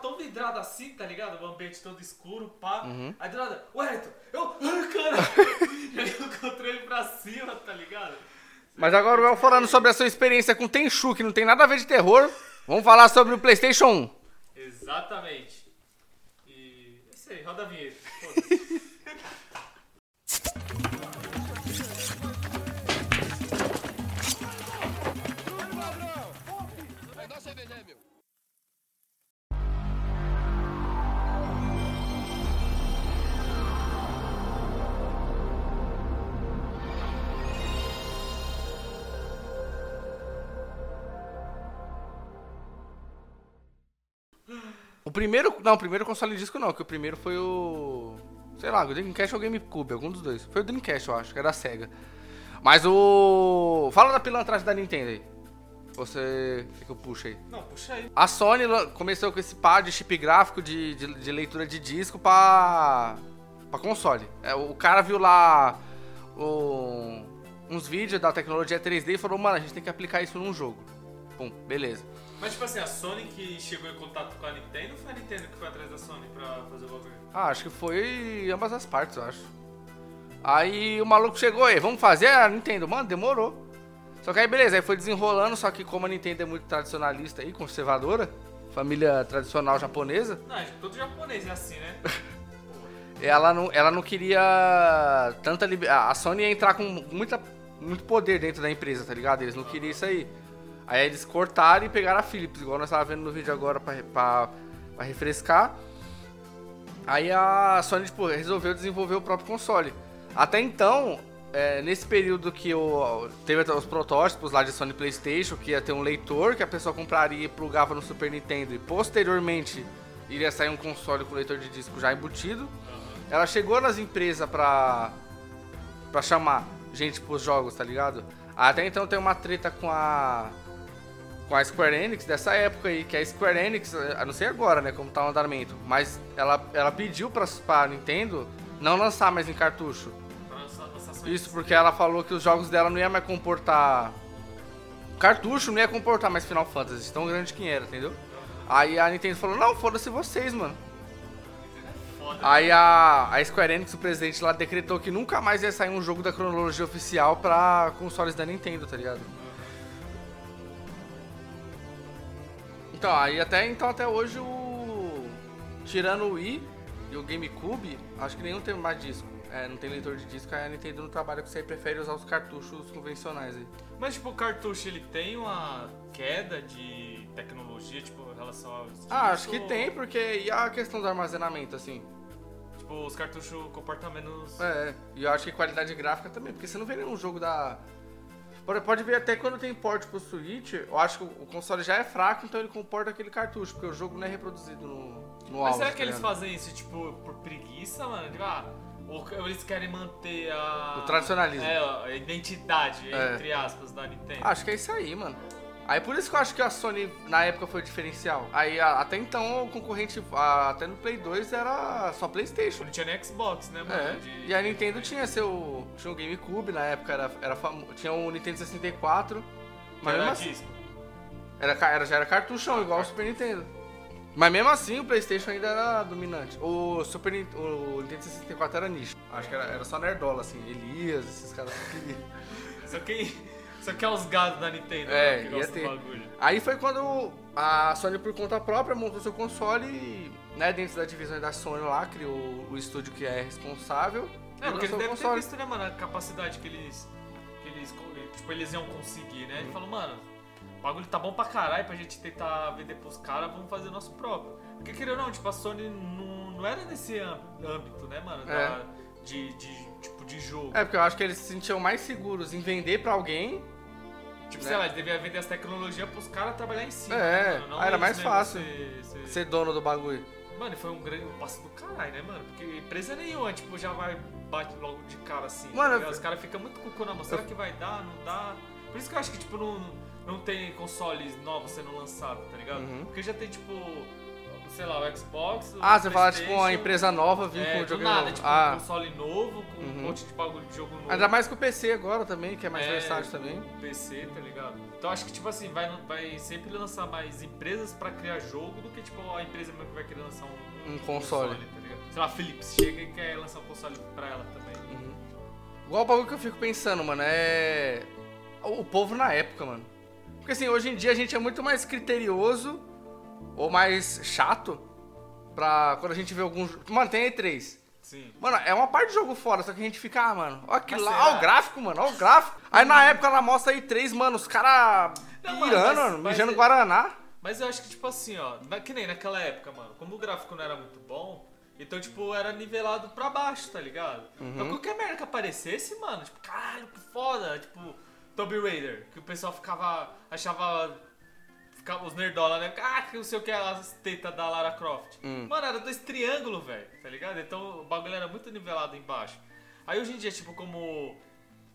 tão vidrado assim, tá ligado? O ambiente todo escuro, pá. Uhum. Aí do nada, Wellington, eu. Ah, cara! Joguei o controle pra cima, tá ligado? Mas agora, eu falando sobre a sua experiência com Tenchu, que não tem nada a ver de terror, vamos falar sobre o PlayStation 1. Exatamente. E. É isso aí, roda a vinheta. O primeiro. Não, o primeiro console de disco não, que o primeiro foi o. Sei lá, o Dreamcast ou o GameCube, algum dos dois. Foi o Dreamcast, eu acho, que era a SEGA. Mas o. Fala da pilantragem da Nintendo aí. Você. O que eu puxo aí? Não, puxa aí. A Sony começou com esse par de chip gráfico de, de, de leitura de disco pra, pra console. É, o cara viu lá o- uns vídeos da tecnologia 3D e falou, mano, a gente tem que aplicar isso num jogo. Pum, beleza. Mas tipo assim, a Sony que chegou em contato com a Nintendo ou foi a Nintendo que foi atrás da Sony pra fazer o bagulho? Ah, acho que foi ambas as partes, eu acho. Aí o maluco chegou aí, vamos fazer a Nintendo? Mano, demorou. Só que aí beleza, aí foi desenrolando, só que como a Nintendo é muito tradicionalista e conservadora, família tradicional japonesa, Não, que todo japonês é assim, né? ela não, ela não queria tanta liberdade. A Sony ia entrar com muita, muito poder dentro da empresa, tá ligado? Eles não queriam isso aí. Aí eles cortaram e pegaram a Philips, igual nós tava vendo no vídeo agora pra refrescar. Aí a Sony, tipo, resolveu desenvolver o próprio console. Até então, é, nesse período que o, teve até os protótipos lá de Sony Playstation, que ia ter um leitor que a pessoa compraria e plugava no Super Nintendo, e posteriormente iria sair um console com leitor de disco já embutido. Ela chegou nas empresas pra, pra chamar gente pros jogos, tá ligado? Até então tem uma treta com a com a Square Enix dessa época aí, que a Square Enix, eu não sei agora, né, como tá o andamento, mas ela, ela pediu pra, pra Nintendo não lançar mais em cartucho. Isso porque ela falou que os jogos dela não ia mais comportar. Cartucho não ia comportar mais Final Fantasy, tão grande que era, entendeu? Aí a Nintendo falou: Não, foda-se vocês, mano. Aí a, a Square Enix, o presidente lá, decretou que nunca mais ia sair um jogo da cronologia oficial pra consoles da Nintendo, tá ligado? Então, aí até, então, até hoje o. Tirando o Wii e o GameCube, acho que nenhum tem mais disco. É, não tem leitor de disco, aí a Nintendo não trabalha com isso aí, prefere usar os cartuchos convencionais aí. Mas tipo, o cartucho ele tem uma queda de tecnologia, tipo, em relação aos. Ah, acho que tem, porque. E a questão do armazenamento, assim? Tipo, os cartuchos comportam menos. É, e eu acho que qualidade gráfica também, porque você não vê nenhum jogo da. Pode, pode ver até quando tem port pro Switch, eu acho que o console já é fraco, então ele comporta aquele cartucho, porque o jogo não é reproduzido no, no Mas será que tá eles ligado? fazem isso, tipo, por preguiça, mano? Tipo, ah, ou ou eles querem manter a. O tradicionalismo. É, a identidade, É. entre aspas, da Nintendo. Acho que é isso aí, mano. Aí por isso que eu acho que a Sony na época foi diferencial. Aí a- até então o concorrente, a- até no Play 2 era só Playstation. Não tinha nem Xbox, né, mano? É, De- e a Nintendo tinha seu. Tinha o GameCube na época, era, era famo- tinha o Nintendo 64. Mas Era mesmo assim, era, era, já era cartuchão, igual o Super Nintendo. Mas mesmo assim o Playstation ainda era dominante. O Super o Nintendo 64 era nicho. Acho que era, era só nerdola, assim, Elias, esses caras que queriam. Só que. Só que é os gados da Nintendo, É, né, que ia ter. bagulho. Aí foi quando a Sony, por conta própria, montou seu console e, né, dentro da divisão da Sony lá, criou o estúdio que é responsável. É, porque eles devem ter visto, né, mano, a capacidade que eles. que eles. Tipo, eles iam conseguir, né? Uhum. Ele falou, mano, o bagulho tá bom pra caralho pra gente tentar vender pros caras, vamos fazer nosso próprio. Porque querendo ou não, tipo, a Sony não, não era nesse âmbito, âmbito, né, mano? É. da- de, de, tipo, de jogo. É, porque eu acho que eles se sentiam mais seguros em vender pra alguém. tipo, né? sei lá, eles deviam vender as tecnologias pros caras trabalhar em cima. É, né, ah, era mais fácil. ser- ser- Ser dono do bagulho. Mano, e foi um grande passo do caralho, né, mano? Porque empresa nenhuma, tipo, já vai, bate logo de cara assim. tá Mano, Os caras ficam muito com o cu na mão. Será que vai dar? Não dá? Por isso que eu acho que, tipo, não, não tem consoles novos sendo lançados, tá ligado? Uhum. Porque já tem, tipo, sei lá, o Xbox. o Ah, você fala tipo uma empresa nova vir é, com um do jogo nada, novo. tipo ah, um console novo, com um Uhum. monte de bagulho de jogo novo. ainda mais com o PC agora também, que é mais É, versátil também. PC, tá ligado? Então acho que, tipo assim, vai, vai sempre lançar mais empresas pra criar jogo do que, tipo, a empresa mesmo que vai querer lançar um, Um console. tá ligado? Sei lá, a Philips chega e quer lançar um console pra ela também. Uhum. Igual o bagulho que eu fico pensando, mano, é. O povo na época, mano. Porque assim, hoje em dia a gente é muito mais criterioso ou mais chato pra quando a gente vê algum. jo- Mano, tem E3. Sim. Mano, é uma parte de jogo fora, só que a gente fica, ah, mano, aquilo Mas lá, ó o gráfico, mano, ó o gráfico. Aí na época ela mostra aí três, mano, os caras pirando, mano, mas mijando é- Guaraná. Mas eu acho que, tipo assim, ó, na- que nem naquela época, mano, como o gráfico não era muito bom, então, tipo, era nivelado pra baixo, tá ligado? Uhum. Então qualquer merda que aparecesse, mano, tipo, caralho, que foda, tipo, Tomb Raider, que o pessoal ficava, achava, ficava os nerdola, né? Ah, que não sei o que, as tetas da Lara Croft. Hum. Mano, era dois triângulos, velho, tá ligado? Então o bagulho era muito nivelado embaixo. Aí hoje em dia, tipo, como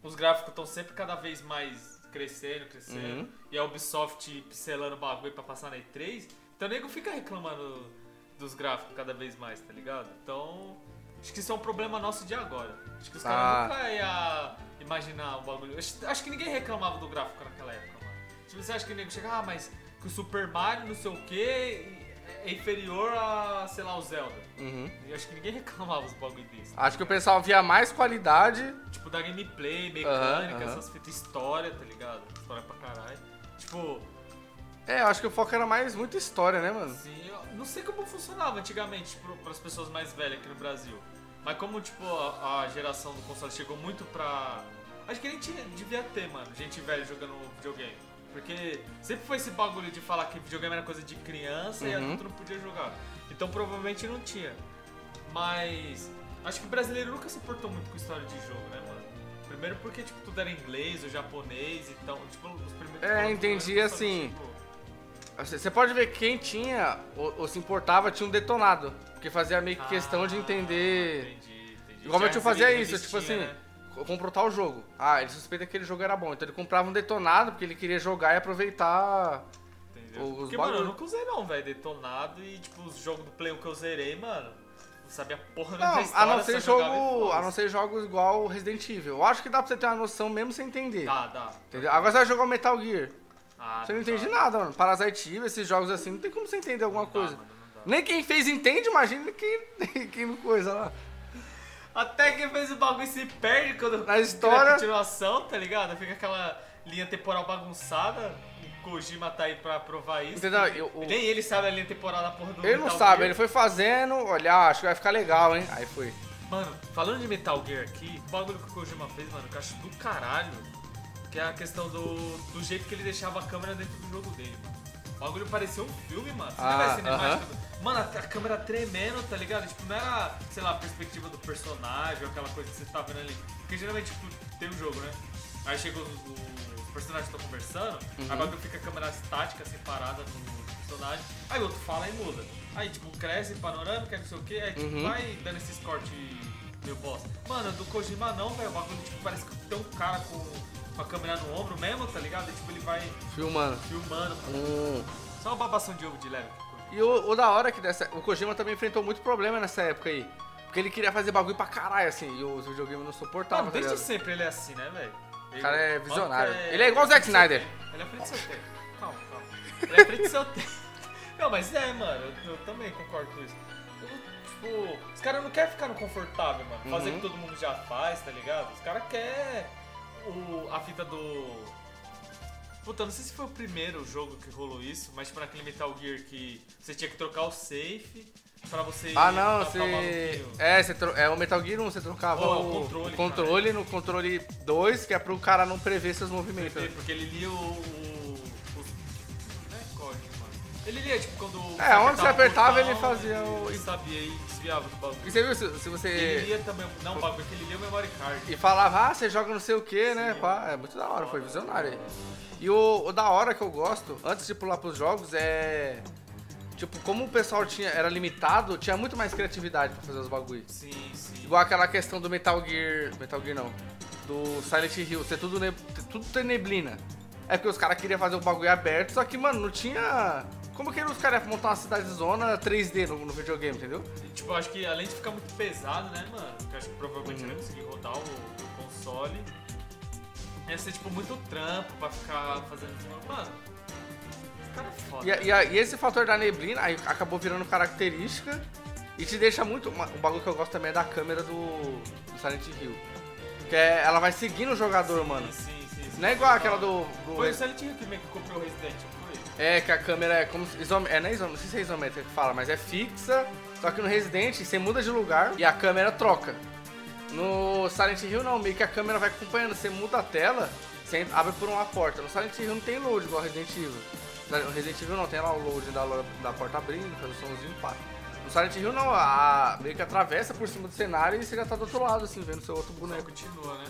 os gráficos estão sempre cada vez mais crescendo, crescendo, Uhum. e a Ubisoft pincelando o bagulho pra passar na E3, então o nego fica reclamando dos gráficos cada vez mais, tá ligado? Então, acho que isso é um problema nosso de agora. Acho que os Ah. caras nunca iam imaginar o bagulho. Acho, acho que ninguém reclamava do gráfico naquela época, mano. Tipo, você acha que o nego chega, ah, mas que o Super Mario, não sei o que, é inferior a, sei lá, o Zelda. Uhum. E acho que ninguém reclamava dos bagulho desse. Acho que o pessoal via mais qualidade. Tipo, da gameplay, mecânica, aham. essas fitas, história, tá ligado? História pra caralho. Tipo, É, eu acho que o foco era mais muito história, né, mano? assim, eu não sei como funcionava antigamente para as pessoas mais velhas aqui no Brasil. Mas como, tipo, a, a geração do console chegou muito pra... Acho que nem tinha, devia ter, mano, gente velha jogando videogame. Porque sempre foi esse bagulho de falar que videogame era coisa de criança e Uhum. adulto não podia jogar. Então provavelmente não tinha. Mas acho que o brasileiro nunca se importou muito com história de jogo, né, mano? Primeiro porque, tipo, tudo era inglês ou japonês, então, tipo, os primeiros... É, entendi, assim, tipo, Você você pode ver que quem tinha ou, ou se importava tinha um detonado. Porque fazia meio que questão de Ah, entender. Entendi, entendi. Igual meu Já tio fazia isso, tipo assim, né? Co- comprou tal jogo. Ah, ele suspeita que aquele jogo era bom. Então ele comprava um detonado porque ele queria jogar e aproveitar. Entendeu? os Porque, bagulho. mano, eu nunca usei não, velho, detonado e, tipo, os jogos do Play 1 que eu zerei, mano, não sabia porra Não, da a história, não ser jogo. A não ser jogos igual Resident Evil. Eu acho que dá pra você ter uma noção mesmo sem entender. Dá, dá. Entendeu? Agora você vai jogar o Metal Gear. Ah, Você não dá. entende nada, mano. Parasite Eve, esses jogos assim, não tem como você entender alguma Não dá, coisa. mano, dá. Nem quem fez entende, imagina quem, quem não coisa lá. Até quem fez o bagulho se perde quando Na história- a continuação, tá ligado? Fica aquela linha temporal bagunçada. O Kojima tá aí pra provar isso. Entendeu? Eu- o- Nem ele sabe a linha temporal da porra do Ele não Metal sabe, Gear. ele foi fazendo, olhar, acho que vai ficar legal, hein? Aí foi. Mano, falando de Metal Gear aqui, o bagulho que o Kojima fez, mano, que eu acho do caralho, que é a questão do, do jeito que ele deixava a câmera dentro do jogo dele, mano. O bagulho parecia um filme, mano. Você Ah, não vai cinemática? Mano, a, câmera tremendo, tá ligado? Tipo, não era, sei lá, a perspectiva do personagem aquela coisa que você tá vendo ali. Porque geralmente, tipo, tem um jogo, né? Aí chega os, os personagens estão conversando, Uhum. aí o fica a câmera estática, assim, parada no personagem. Aí o outro fala e muda. Aí, tipo, cresce, panorâmica, não sei o que, aí, tipo, Uhum. vai dando esses cortes meio bosta. Mano, do Kojima não, velho. O bagulho, tipo, parece que tem um cara com, com a câmera no ombro mesmo, tá ligado? E, tipo, ele vai Filmando. filmando. Hum. Só uma babação de ovo de leve. E o, o da hora é que dessa, o Kojima também enfrentou muito problema nessa época aí. Porque ele queria fazer bagulho pra caralho, assim, e os videogames não suportavam, Mano, tá desde ligado? sempre ele é assim, né, velho? O cara é visionário. maluco Ele é igual o Zack Snyder. Ele é frente do seu tempo. Calma, calma. Ele é frente do seu tempo. Não, mas é, mano, eu, eu também concordo com isso. Eu, tipo, os caras não querem ficar no confortável, mano. Fazer o Uhum. que todo mundo já faz, tá ligado? Os caras querem o, a fita do. Puta, não sei se foi o primeiro jogo que rolou isso, mas tipo naquele Metal Gear que você tinha que trocar o safe pra você Ah, não, você. É, você tro... é o Metal Gear 1, você trocava Oh, o, controle, o controle no controle 2, que é pro cara não prever seus movimentos. Porque ele lia o. Ele lia, tipo, quando. É, onde você apertava, o ele fazia o- Ele sabia e desviava do bagulho. E você viu, se, se Ele você. lia também. Não, o bagulho que ele lia o memory card. E falava, ah, você joga não sei o que, né? Pá, É muito da hora, foi visionário aí. E o, o da hora que eu gosto, antes de pular pros jogos, é. Tipo, como o pessoal tinha, era limitado, tinha muito mais criatividade pra fazer os bagulhos. Sim, sim. Igual aquela questão do Metal Gear. Metal Gear não. Do Silent Hill, ser tudo, ne, tudo ter neblina. É porque os caras queriam fazer o bagulho aberto, só que, mano, não tinha como que os caras iam montar uma cidade zona 3D no, no videogame, entendeu? Tipo, eu acho que além de ficar muito pesado, né, mano? Que eu acho que provavelmente Uhum. não ia conseguir rodar o, o console. Ia ser, tipo, muito trampo pra ficar fazendo. Mano, cara é foda. E, e e esse fator da neblina aí acabou virando característica e te deixa muito. um bagulho que eu gosto também é da câmera do, do Silent Hill. Que é, ela vai seguindo o jogador, mano. Sim, sim, sim, sim. Não é igual aquela do. do Foi o Silent Hill que meio que comprou o Resident, não foi? É, que a câmera é como. se- é, não, é isome, não sei se é isométrica que fala, mas é fixa. Só que no Resident você muda de lugar e a câmera troca. No Silent Hill não, meio que a câmera vai acompanhando. Você muda a tela, você abre por uma porta. No Silent Hill não tem load igual Resident Evil. No Resident Evil não, tem lá o load da, da porta abrindo, faz o somzinho, pá. No Silent Hill não, a, meio que atravessa por cima do cenário e você já tá do outro lado, assim, vendo seu outro Só boneco. continua, né?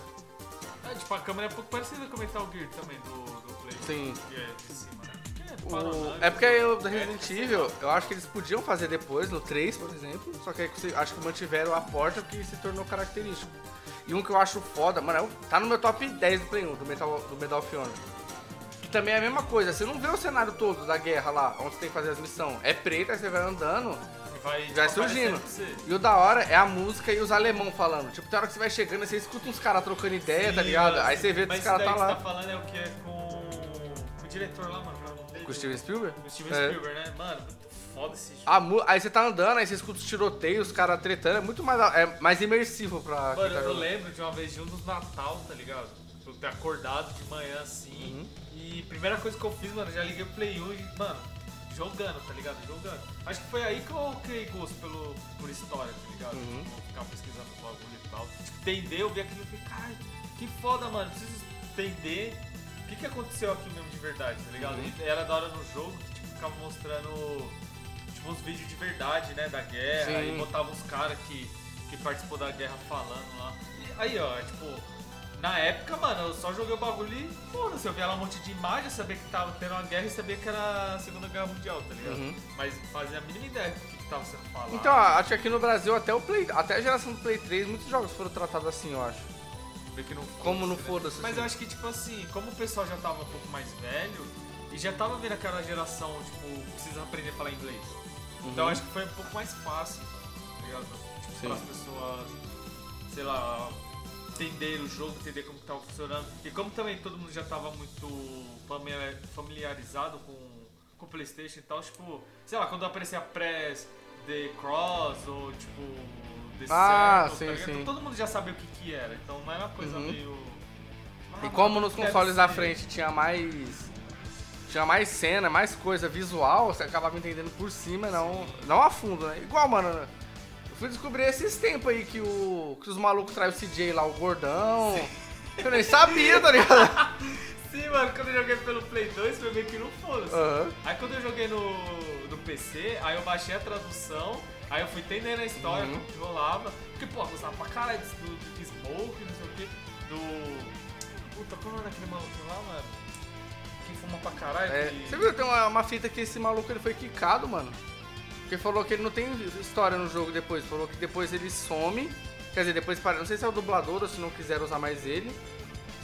É, tipo, a câmera é um pouco parecida com o Metal Gear também, do, do Play. Sim. Que é de cima, né? É, O- é porque o do é, Resident Evil, eu acho que eles podiam fazer depois, no 3, por exemplo, só que acho que mantiveram a porta porque se tornou característico. E um que eu acho foda, mano, é tá no meu top 10 do Play 1, do Metal, do Medal of Honor. Que também é a mesma coisa, você não vê o cenário todo da guerra lá, onde você tem que fazer as missões. É preto, aí você vai andando, E vai, vai tipo, surgindo. pra você. E o da hora é a música e os alemão falando. Tipo, tem hora que você vai chegando e você escuta uns caras trocando ideia, tá Sim, ligado? mano, Aí você vê que mas os caras tá lá. que você tá falando é o que é com o diretor lá, mano. Com o Steven Spielberg? Com o Steven É. Spielberg, né? Mano, foda esse jogo. A mu- aí você tá andando, aí você escuta os tiroteios, os caras tretando, é muito mais, é mais imersivo pra Mano, tá eu lembro de uma vez de um dos Natal, tá ligado? Eu ter acordado de manhã assim. Uhum. E primeira coisa que eu fiz, mano, já liguei o Play 1 e, mano, jogando, tá ligado? Jogando. Acho que foi aí que eu criei gosto pelo, por história, tá ligado? Uhum. Tipo, ficar pesquisando o bagulho e tal. Tipo, entender, eu vi aquilo e falei, caralho, que foda, mano. Preciso entender o que, que aconteceu aqui mesmo de verdade, tá ligado? Uhum. Era da hora no jogo que tipo, ficava mostrando tipo, uns vídeos de verdade, né, da guerra. Sim. E botava uns caras que, que participou da guerra falando lá. E aí, ó, tipo, na época, mano, eu só joguei o bagulho e foda-se, eu via lá um monte de imagem, eu sabia que tava tendo uma guerra e sabia que era a Segunda Guerra Mundial, tá ligado? Uhum. Mas fazia a mínima ideia do que, que tava sendo falado. Então, acho que aqui no Brasil, até o Play, até a geração do Play 3, muitos jogos foram tratados assim, eu acho. Meio que não Como não né? foda-se, Mas assim. eu acho que, tipo assim, como o pessoal já tava um pouco mais velho e já tava vendo aquela geração, tipo, precisa aprender a falar inglês. Então eu acho que foi um pouco mais fácil, tá ligado? Tipo, as pessoas, sei lá, entender o jogo, entender como que tava funcionando. E como também todo mundo já tava muito familiar- familiarizado com, com o Playstation e tal, tipo, sei lá, quando aparecia press, The Cross ou tipo The Ah, Circle, sim, tá sim. Então todo mundo já sabia o que que era, então não era uma coisa Uhum. meio... E Ah, como mano, nos consoles da frente tinha mais. Tinha mais cena, mais coisa visual, você acabava entendendo por cima, não, não a fundo, né? Igual, mano. Eu fui descobrir esses tempos aí que, o, que os malucos traem o CJ lá, o gordão. Eu nem sabia, tá ligado? Sim, mano, quando eu joguei pelo Play 2 foi meio que no foda-se. Aham. Aí quando eu joguei no, no PC, aí eu baixei a tradução, aí eu fui entendendo a história, Uhum. que rolava. Porque, pô, eu gostava pra caralho do, do, Smoke, não sei o quê, do... Puta, como é daquele maluquinho lá, mano? Que fuma pra caralho. É, que... você viu, tem uma, uma fita que esse maluco ele foi quicado, mano. Porque falou que ele não tem história no jogo depois. Falou que depois ele some. Quer dizer, depois para. Não sei se é o dublador ou se não quiser usar mais ele.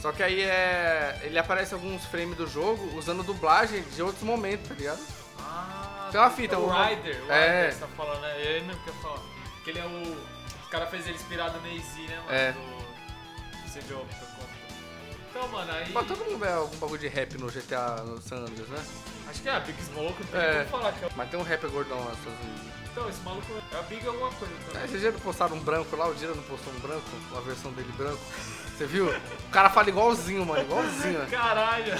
Só que aí é. Ele aparece alguns frames do jogo usando dublagem de outros momentos, tá ligado? Ah, Tem uma fita, o Ryder, o É. Você tá falando, né? É ele mesmo que eu falo. Que ele é o... O cara fez ele inspirado no AZ, né, mano? É. Do... Opta, conta. Então, mano, aí... Mas todo mundo vê algum bagulho de rap no GTA no San Andreas, né? Acho que é a Big Smoke, não tem É. como falar que é o... Mas tem um rapper gordão lá nos Estados Unidos. Então, esse maluco é a Big alguma coisa É, também. vocês já postaram um branco lá? O Dira não postou um branco? A versão dele branco? Você viu? O cara fala igualzinho, mano. Igualzinho. Caralho!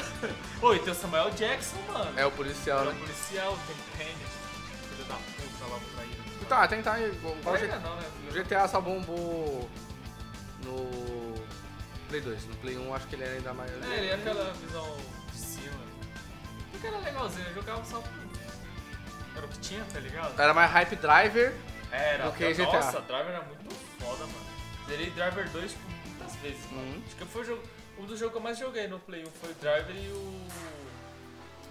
Oi, tem o Samuel Jackson, mano. É o policial, é né? um policial, tem Penny. Filho da puta lá pra ele. Então, ah, tentar igual o GTA. não, né? O GTA só bombou no Play 2. No Play 1 acho que ele era ainda mais. É, ele é aquela visão de cima. Porque era legalzinho, eu jogava só por... Era o que tinha, tá ligado? Era mais Hype Driver. Era, do que GTA. Nossa, Driver era muito foda, mano. Zerei Driver 2 tipo, muitas vezes, mano. Uhum. Acho que foi o jogo. Um dos jogos que eu mais joguei no Play 1 foi o Driver e o.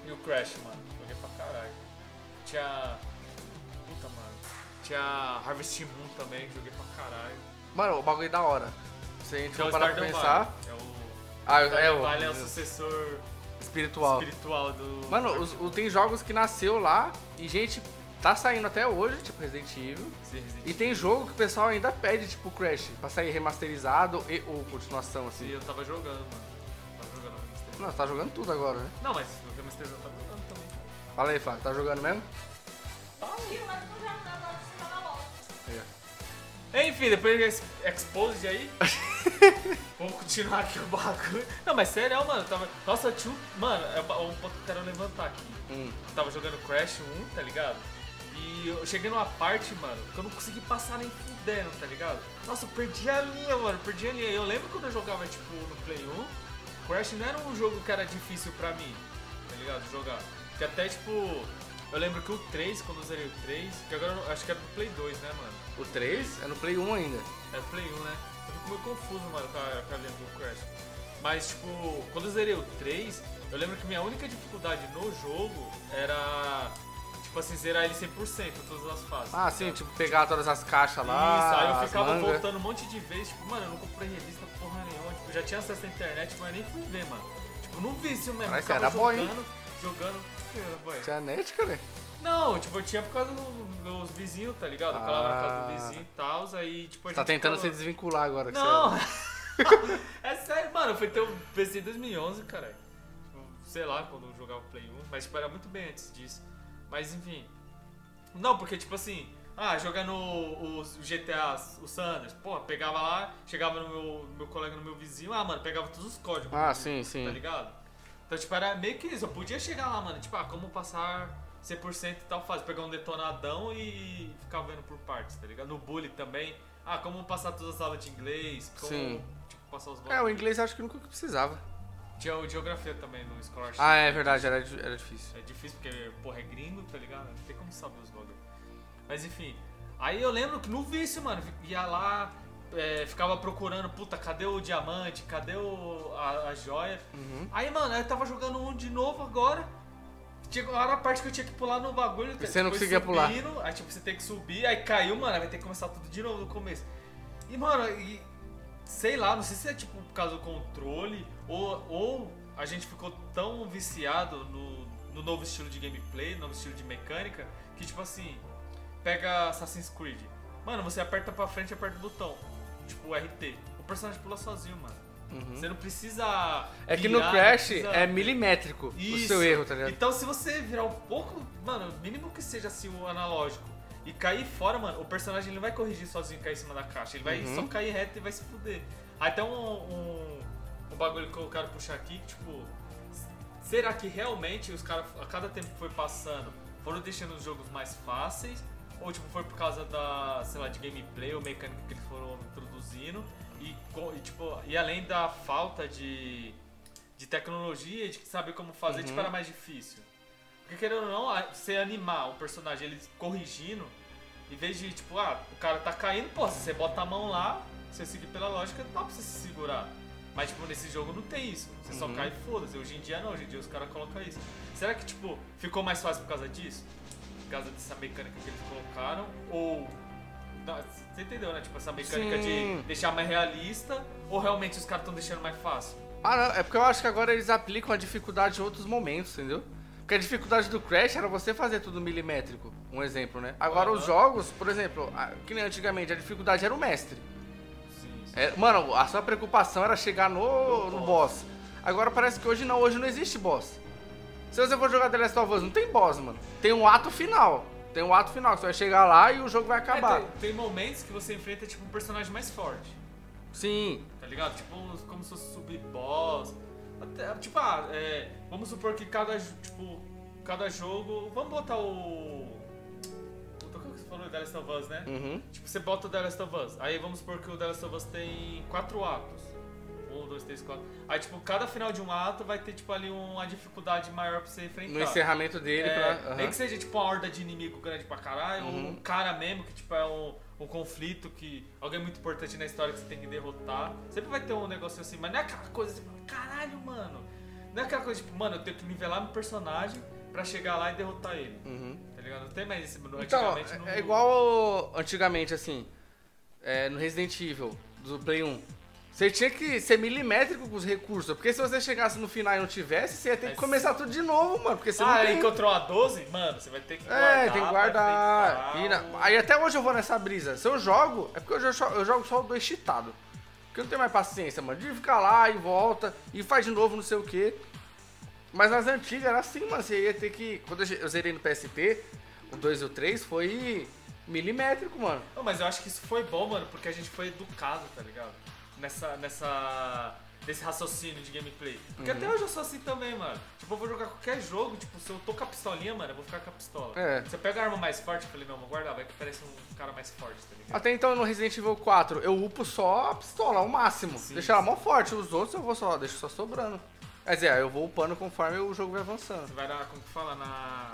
E o Crash, mano. Joguei pra caralho. Tinha. Puta, mano. Tinha Harvest Moon também, joguei pra caralho. Mano, o bagulho é da hora. Se a gente for o parar pra pensar. É o. Ah, é o. Valley é o sucessor espiritual. espiritual do. Mano, os- o- tem jogos que nasceu lá e, gente, tá saindo até hoje, tipo Resident Evil. Sim, Resident E tem jogo que o pessoal ainda pede, tipo Crash, pra sair remasterizado e, ou continuação, Evil. assim. E eu tava jogando, mano. Tava jogando o Remasterizado. Não, você tá jogando tudo agora, né? Não, mas o Remasterizado eu tava jogando também. Fala aí, Fábio, tá jogando mesmo? Tá. Enfim, depois desse exposed aí. Vamos continuar aqui o bagulho. Não, mas sério, ó, mano. Tava... Nossa, um. Mano, é um ponto que eu quero levantar aqui. Hum. Eu tava jogando Crash 1, tá ligado? E eu cheguei numa parte, mano, que eu não consegui passar nem fudendo, tá ligado? Nossa, eu perdi a linha, mano, perdi a linha. Eu lembro quando eu jogava, tipo, no Play 1, Crash não era um jogo que era difícil pra mim, tá ligado? Jogar. Que até, tipo, eu lembro que o 3, quando eu zerei o 3, que agora eu acho que era do Play 2, né, mano? O 3 é no Play 1 ainda. É do Play 1, né? Eu fico meio confuso, mano, com a, com a linha do Crash. Mas, tipo, quando eu zerei o 3, eu lembro que minha única dificuldade no jogo era, tipo assim, zerar ele 100%, todas as fases. Ah, sim, tipo, pegar todas as caixas lá, Isso, aí eu ficava mangas. voltando um monte de vezes, tipo, mano, eu não comprei revista porra nenhuma, tipo, já tinha acesso à internet, mas nem fui ver, mano. Tipo, não vi isso mesmo, Caralho, ficava você era boy, hein? jogando, boy? Tinha net, cara? Não, tipo, eu tinha por causa dos meus vizinhos, tá ligado? Eu colava na casa do Ah. vizinho e tal, aí, tipo, a Você tá gente tentando se desvincular agora. que Não! você- é sério, mano, foi ter um PC em 2011, cara. Tipo, sei lá, quando eu jogava Play 1, mas tipo, era muito bem antes disso. Mas enfim. Não, porque tipo assim, ah, jogando os GTA, o Sanders, porra, pegava lá, chegava no meu, no meu colega, no meu vizinho, ah, mano, pegava todos os códigos. Ah, do- sim, sim. Tá ligado? Então, tipo, era meio que isso. Eu podia chegar lá, mano, tipo, ah, como passar 100% e tal fase, pegar um detonadão e ficar vendo por partes, tá ligado? No Bully também. Ah, como passar todas as aulas de inglês, como, Sim. tipo, passar os É, o inglês acho que nunca precisava. Tinha o geografia também no Scholarship. Ah, é verdade, era, era difícil. É difícil porque, porra, é gringo, tá ligado? Não tem como saber os bagulhos. Mas enfim. Aí eu lembro que no vício, mano, ia lá, é, ficava procurando, puta, cadê o diamante? Cadê o, a, a joia? Uhum. Aí, mano, eu tava jogando um de novo agora. Chegou a parte que eu tinha que pular no bagulho. Você não conseguia pular. subindo, Aí, tipo, você tem que subir, aí caiu, mano, aí vai ter que começar tudo de novo do começo. E, mano, e, sei lá, não sei se é tipo por causa do controle ou, ou a gente ficou tão viciado no, no novo estilo de gameplay, no novo estilo de mecânica, que, tipo assim, pega Assassin's Creed. Mano, você aperta pra frente e aperta o botão. Tipo, RT. O personagem pula sozinho, mano. Uhum. Você não precisa. É que no virar, Crash precisa- é milimétrico o Isso. seu erro, tá ligado? Então, se você virar um pouco, mano, mínimo que seja assim o analógico e cair fora, mano, o personagem ele não vai corrigir sozinho e cair em cima da caixa. Ele vai Uhum. só cair reto e vai se fuder. Aí tem um, um, um bagulho que eu quero puxar aqui, que, tipo, será que realmente os caras, a cada tempo que foi passando, foram deixando os jogos mais fáceis? Ou, tipo, foi por causa da, sei lá, de gameplay ou mecânica que eles foram introduzindo? E, e, tipo, e além da falta de, de tecnologia, de saber como fazer, Uhum. tipo, era mais difícil. Porque querendo ou não, você animar o personagem, ele corrigindo, em vez de, tipo, ah, o cara tá caindo, pô, se você bota a mão lá, você seguir pela lógica, dá pra você se segurar. Mas, tipo, nesse jogo não tem isso. Você só Uhum. cai e foda-se. Hoje em dia não, hoje em dia os caras colocam isso. Será que, tipo, ficou mais fácil por causa disso? Por causa dessa mecânica que eles colocaram? Ou. Você entendeu, né? Tipo, essa mecânica Sim. de deixar mais realista? Ou realmente os caras estão deixando mais fácil? Ah, não, é porque eu acho que agora eles aplicam a dificuldade em outros momentos, entendeu? Porque a dificuldade do Crash era você fazer tudo milimétrico, um exemplo, né? Agora Aham. os jogos, por exemplo, que nem antigamente, a dificuldade era o mestre. Sim, sim. É, mano, a sua preocupação era chegar no, No no boss. boss. Agora parece que hoje não, hoje não existe boss. Se você for jogar The Last of Us, não tem boss, mano. Tem um ato final. Tem um ato final, que você vai chegar lá e o jogo vai acabar. É, tem, tem momentos que você enfrenta, tipo, um personagem mais forte. Sim. Tá ligado? Tipo, como se fosse subir boss. Até, tipo, ah, é, vamos supor que cada, tipo, cada jogo... Vamos botar o... Como que você falou? The Last of Us, né? Uhum. Tipo, você bota o The Last of Us. Aí vamos supor que o The Last of Us tem quatro atos. Um, dois, três, quatro. Aí, tipo, cada final de um ato vai ter, tipo, ali uma dificuldade maior pra você enfrentar. No encerramento dele É, pra. Nem aham. que seja tipo uma horda de inimigo grande pra caralho, Uhum. um cara mesmo que tipo é um, um conflito que alguém muito importante na história que você tem que derrotar. Sempre vai ter um negócio assim, mas não é aquela coisa tipo, caralho, mano. Não é aquela coisa tipo, mano, eu tenho que nivelar meu personagem pra chegar lá e derrotar ele. Uhum. Tá ligado? Não tem mais esse. Então, antigamente não- é igual antigamente, assim, é, no Resident Evil, do Play 1. Você tinha que ser milimétrico com os recursos, porque se você chegasse no final e não tivesse, você ia ter que começar tudo de novo, mano, porque você ah, não tem... encontrou a 12? Mano, você vai ter que guardar. É, tem que guardar. na-. Aí até hoje eu vou nessa brisa. Se eu jogo, é porque eu jogo, eu jogo só o 2 cheatado. Porque eu não tenho mais paciência, mano. De ficar lá e volta, e faz de novo, não sei o quê. Mas nas antigas era assim, mano. Você ia ter que. Quando eu zerei no PSP, o 2 e o 3 foi milimétrico, mano. Não, mas eu acho que isso foi bom, mano, porque a gente foi educado, tá ligado? Nessa. nessa. Nesse raciocínio de gameplay. Porque Uhum. até hoje eu sou assim também, mano. Tipo, eu vou jogar qualquer jogo, tipo, se eu tô com a pistolinha, mano, eu vou ficar com a pistola. É. Você pega a arma mais forte, eu falei, não, vou guardar, vai que parece um cara mais forte, tá ligado? Até então no Resident Evil 4, eu upo só a pistola, ao máximo. Sim, Deixa ela mó forte. Os outros eu vou só, deixo só sobrando. Quer dizer, eu vou upando conforme o jogo vai avançando. Você vai na. Como que fala? Na.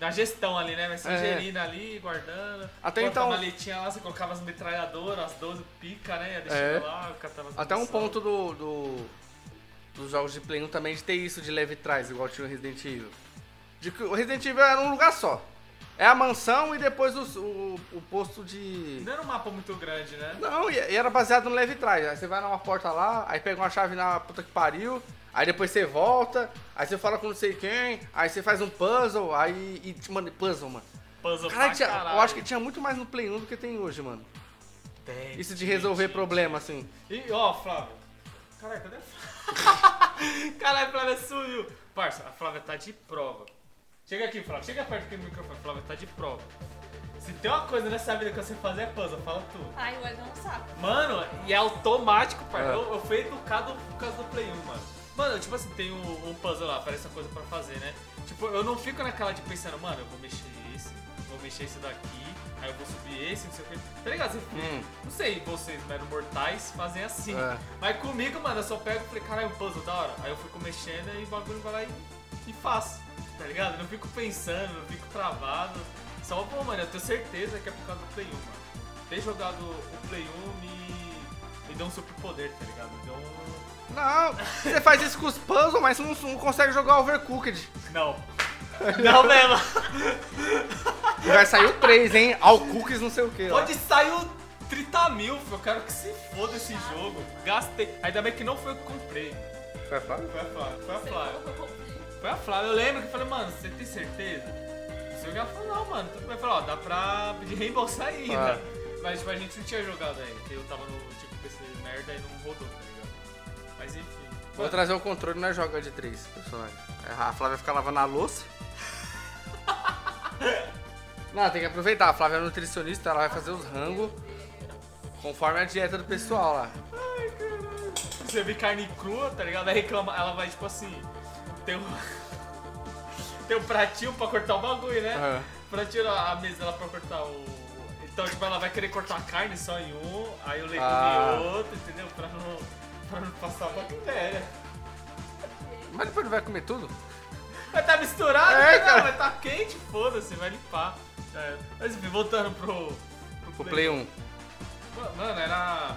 Na gestão ali, né? Vai se É. ingerindo ali, guardando. Até então- a maletinha lá, você colocava as metralhadoras, as 12 pica, né? Ia É. deixando lá, catava as Até um ponto do, do- dos jogos de Play 1 também de ter isso de leve trás, igual tinha o Resident Evil. De que o Resident Evil era um lugar só. É a mansão e depois os- o, o posto de. Não era um mapa muito grande, né? Não, e e era baseado no leve trás. Aí você vai numa porta lá, aí pega uma chave na puta que pariu, aí depois você volta, aí você fala com não sei quem, aí você faz um puzzle, aí. E, mano, puzzle, mano. Puzzle Caralho, pra tinha- caralho. eu acho que tinha muito mais no Play 1 do que tem hoje, mano. Tem, Isso de resolver tem. problema, assim. E, ó, Flávio. Caralho, cadê a Flávia? Caralho, a Flávia sumiu. Parça, a Flávia tá de prova. Chega aqui, Flávia. Chega perto aqui do microfone. A Flávia tá de prova. Se tem uma coisa nessa vida que você fazer é puzzle, fala tu. Ai, o Edson não sabe. Mano, e é automático, pai. É. Eu, eu fui educado por causa do Play 1, mano. Mano, tipo assim, tem um, um puzzle lá, parece uma coisa pra fazer, né? Tipo, eu não fico naquela de pensando, mano, eu vou mexer esse, vou mexer esse daqui, aí eu vou subir esse, não sei o que. Tá ligado? Hum. Não sei, vocês, mero mortais, fazem assim. É. Mas comigo, mano, eu só pego e falei, caralho, um puzzle da hora. Aí eu fico mexendo e o bagulho vai lá e, e faço. Tá ligado? Eu não fico pensando, não fico travado. Só, pô, mano, eu tenho certeza que é por causa do Play 1, mano. Ter jogado o Play 1 me, me deu um superpoder, tá ligado? Me deu um. Não, você faz isso com os puzzles, mas você não, não consegue jogar Overcooked. Não. Não mesmo. E vai sair o 3, hein? All Cookies não sei o que. Pode sair o 30 mil, eu quero que se foda esse jogo. Gastei. Ainda bem que não foi eu que comprei. Vai falar? Foi a Flávia, foi a Flávia. que eu comprei. Foi a Flávia. Eu lembro que eu falei, mano, você tem certeza? Você ela falou, não, mano, bem. Eu falei, ó, dá pra pedir reembolsar ainda. Ah. Mas tipo, a gente não tinha jogado aí, porque eu tava no tipo PC merda e não rodou, tá? Mas enfim. Vou trazer o controle e nós joga de três personagens. Aí A Flávia fica lavando a louça. Não, tem que aproveitar. A Flávia é nutricionista, ela vai fazer os rangos conforme a dieta do pessoal lá. Ai, caralho. Você vê carne crua, tá ligado? Aí reclama, ela vai tipo assim, tem um. tem um pratinho pra cortar o bagulho, né? Aham. Pratinho a mesa dela pra cortar o. Então, tipo, ela vai querer cortar a carne só em um, aí o legume Ah. em outro, entendeu? Pra não, pra não passar bactéria. Mas depois não vai comer tudo? Vai tá misturado, É, cara. Vai tá quente, foda-se, vai limpar. É. Mas enfim, voltando pro. O Play 1. Mano, era.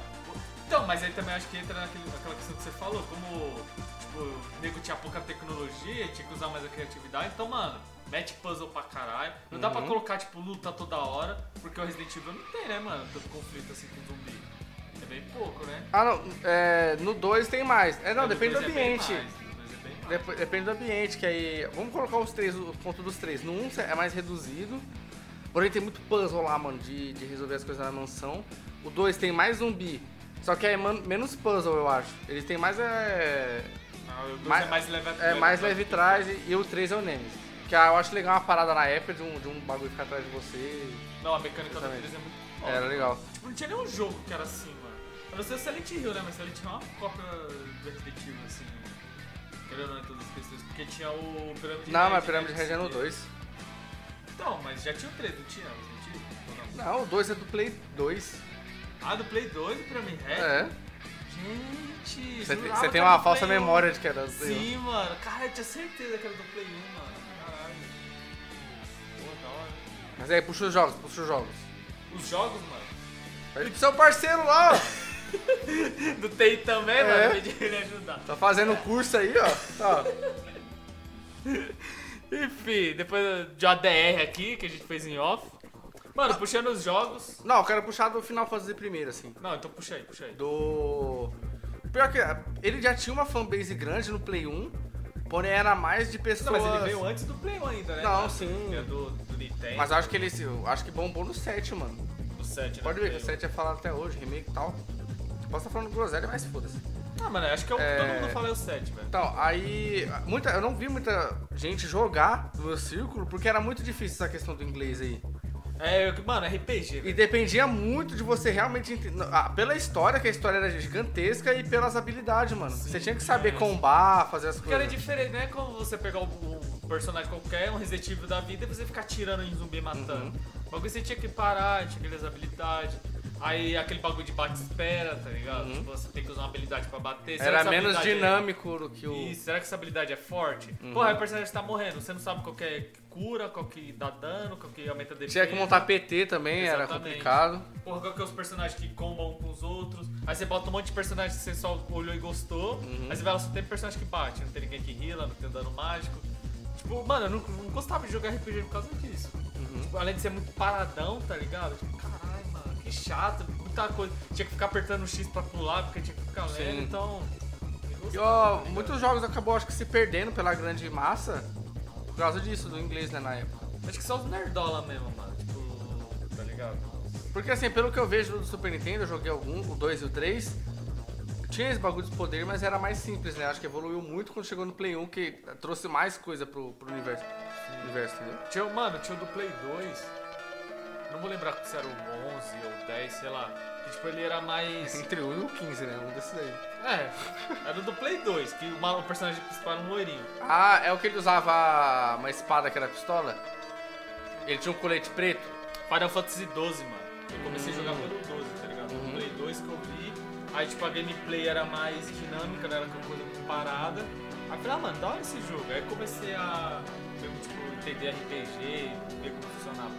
Então, mas aí também acho que entra naquele, naquela questão que você falou, como tipo, o nego tinha pouca tecnologia, tinha que usar mais a criatividade, então, mano, mete puzzle pra caralho. Não dá pra Uhum. colocar, tipo, luta toda hora, porque o Resident Evil não tem, né, mano, tanto conflito assim com zumbi. É bem pouco, né? Ah, não. É, no 2 tem mais. É, não, No depende do é ambiente. é. Dep- depende do ambiente, que aí. Vamos colocar os três, o ponto dos três. No 1 um é mais reduzido. Porém tem muito puzzle lá, mano, de, de resolver as coisas na mansão. O 2 tem mais zumbi. Só que é man- menos puzzle, eu acho. Ele tem mais é. Não, o dois mais- é mais leve É mais leve e, e o 3 é o Nemesis. Que ah, eu acho legal uma parada na época de um, de um bagulho ficar atrás de você. Não, a mecânica do Exatamente. 3 é muito. Era legal. Tipo, não tinha nenhum jogo que era assim. Eu não sei o Silent Hill, né? Mas Silent Hill é uma cópia do Resident Evil, assim. Querendo ou todas as questões. Porque tinha o Pirâmide Não, Red, mas Pirâmide né, Red é no que- 2. Então, mas já tinha o 3, não tinha Resident Evil? Ou não? Não, o 2 é do Play 2. Ah, do Play 2 o Pirâmide Red? É. Gente, Você tem, você uma do falsa Play 1. memória de que era do Play 1. Sim, mano. Cara, eu tinha certeza que era do Play 1, mano. Caralho. Pô, da hora. Mas aí, puxa os jogos, puxa os jogos. Os jogos, mano. Pede pro seu parceiro lá, ó. Do TI também, É. mano. Ele ajudar. Tá fazendo curso aí, ó. Tá. Enfim, depois de ADR aqui, que a gente fez em off. Mano, puxando os jogos. Não, eu quero puxar do Final Fantasy primeiro, assim. Não, então puxa aí, puxa aí. Do. Pior que ele já tinha uma fanbase grande no Play 1, porém era mais de pessoas. Não, mas ele veio antes do Play 1 ainda, né? Não, Da- sim. é do, do Nintendo. Mas acho que ele. acho que bombou no 7, mano. do 7, né? Pode ver que o 7 é falado até hoje, remake e tal. Posso estar falando groselha, mas foda-se. 1. Ah, mano, acho que é o que É. todo mundo fala é o 7, velho. Então, aí. Muita, eu não vi muita gente jogar no meu círculo, porque era muito difícil essa questão do inglês aí. É, eu- mano, RPG, E velho. dependia muito de você realmente entender. ah, pela história, que a história era gigantesca, e pelas habilidades, mano. Sim, você tinha que saber é. combar, fazer as Porque era coisas. diferente, não é como você pegar um, um personagem qualquer, um Resident Evil da vida, e você ficar tirando em zumbi e matando. Uhum. O bagulho você tinha que parar, tinha aquelas habilidades. Aí aquele bagulho de bate-espera, tá ligado? Uhum. Tipo, você tem que usar uma habilidade pra bater. Será Era menos dinâmico do que o. Isso, será que essa habilidade é forte? Uhum. Porra, aí o personagem tá morrendo, você não sabe qual que é cura, qual que dá dano, qual que aumenta a defesa. Tinha que montar PT também, era Exatamente. complicado. Porra, qual que é os personagens que combam um com os outros. Aí você bota um monte de personagens que você só olhou e gostou. Uhum. Aí você vai lá, só tem personagem que bate, não tem ninguém que heala, não tem dano mágico. Tipo, mano, eu não, não gostava de jogar RPG por causa disso. Uhum. Tipo, além de ser muito paradão, tá ligado? Tipo, caralho, chato, muita coisa. Tinha que ficar apertando o X pra pular, porque tinha que ficar lendo, Sim. então. E ó, tá muitos jogos acabou acho que se perdendo pela grande massa por causa disso, do inglês, né, na época. Acho que só os nerdola mesmo, mano. Tipo, tá ligado? Porque assim, pelo que eu vejo do Super Nintendo, eu joguei algum, o 2 e o 3. Tinha esse bagulho de poder, mas era mais simples, né? Acho que evoluiu muito quando chegou no Play 1, que trouxe mais coisa pro, pro universo. universo entendeu? Tinha, mano, tinha o do Play 2. Não vou lembrar se era o 11 ou 10, sei lá. Que tipo, ele era mais. Entre o 1 e o 15, né? Um desses aí. É, era o do Play 2, que o, ma- o personagem principal era um loirinho. Ah, é o que ele usava uma espada que era pistola? Ele tinha um colete preto? Final Fantasy 12, mano. Eu comecei a jogar pelo 12, tá ligado? Uhum. Play 2 que eu vi. Aí, tipo, a gameplay era mais dinâmica, não era aquela coisa muito parada. Aí eu falei, ah, mano, da hora esse jogo. Aí comecei a, mesmo, tipo, entender RPG, ver como funcionava?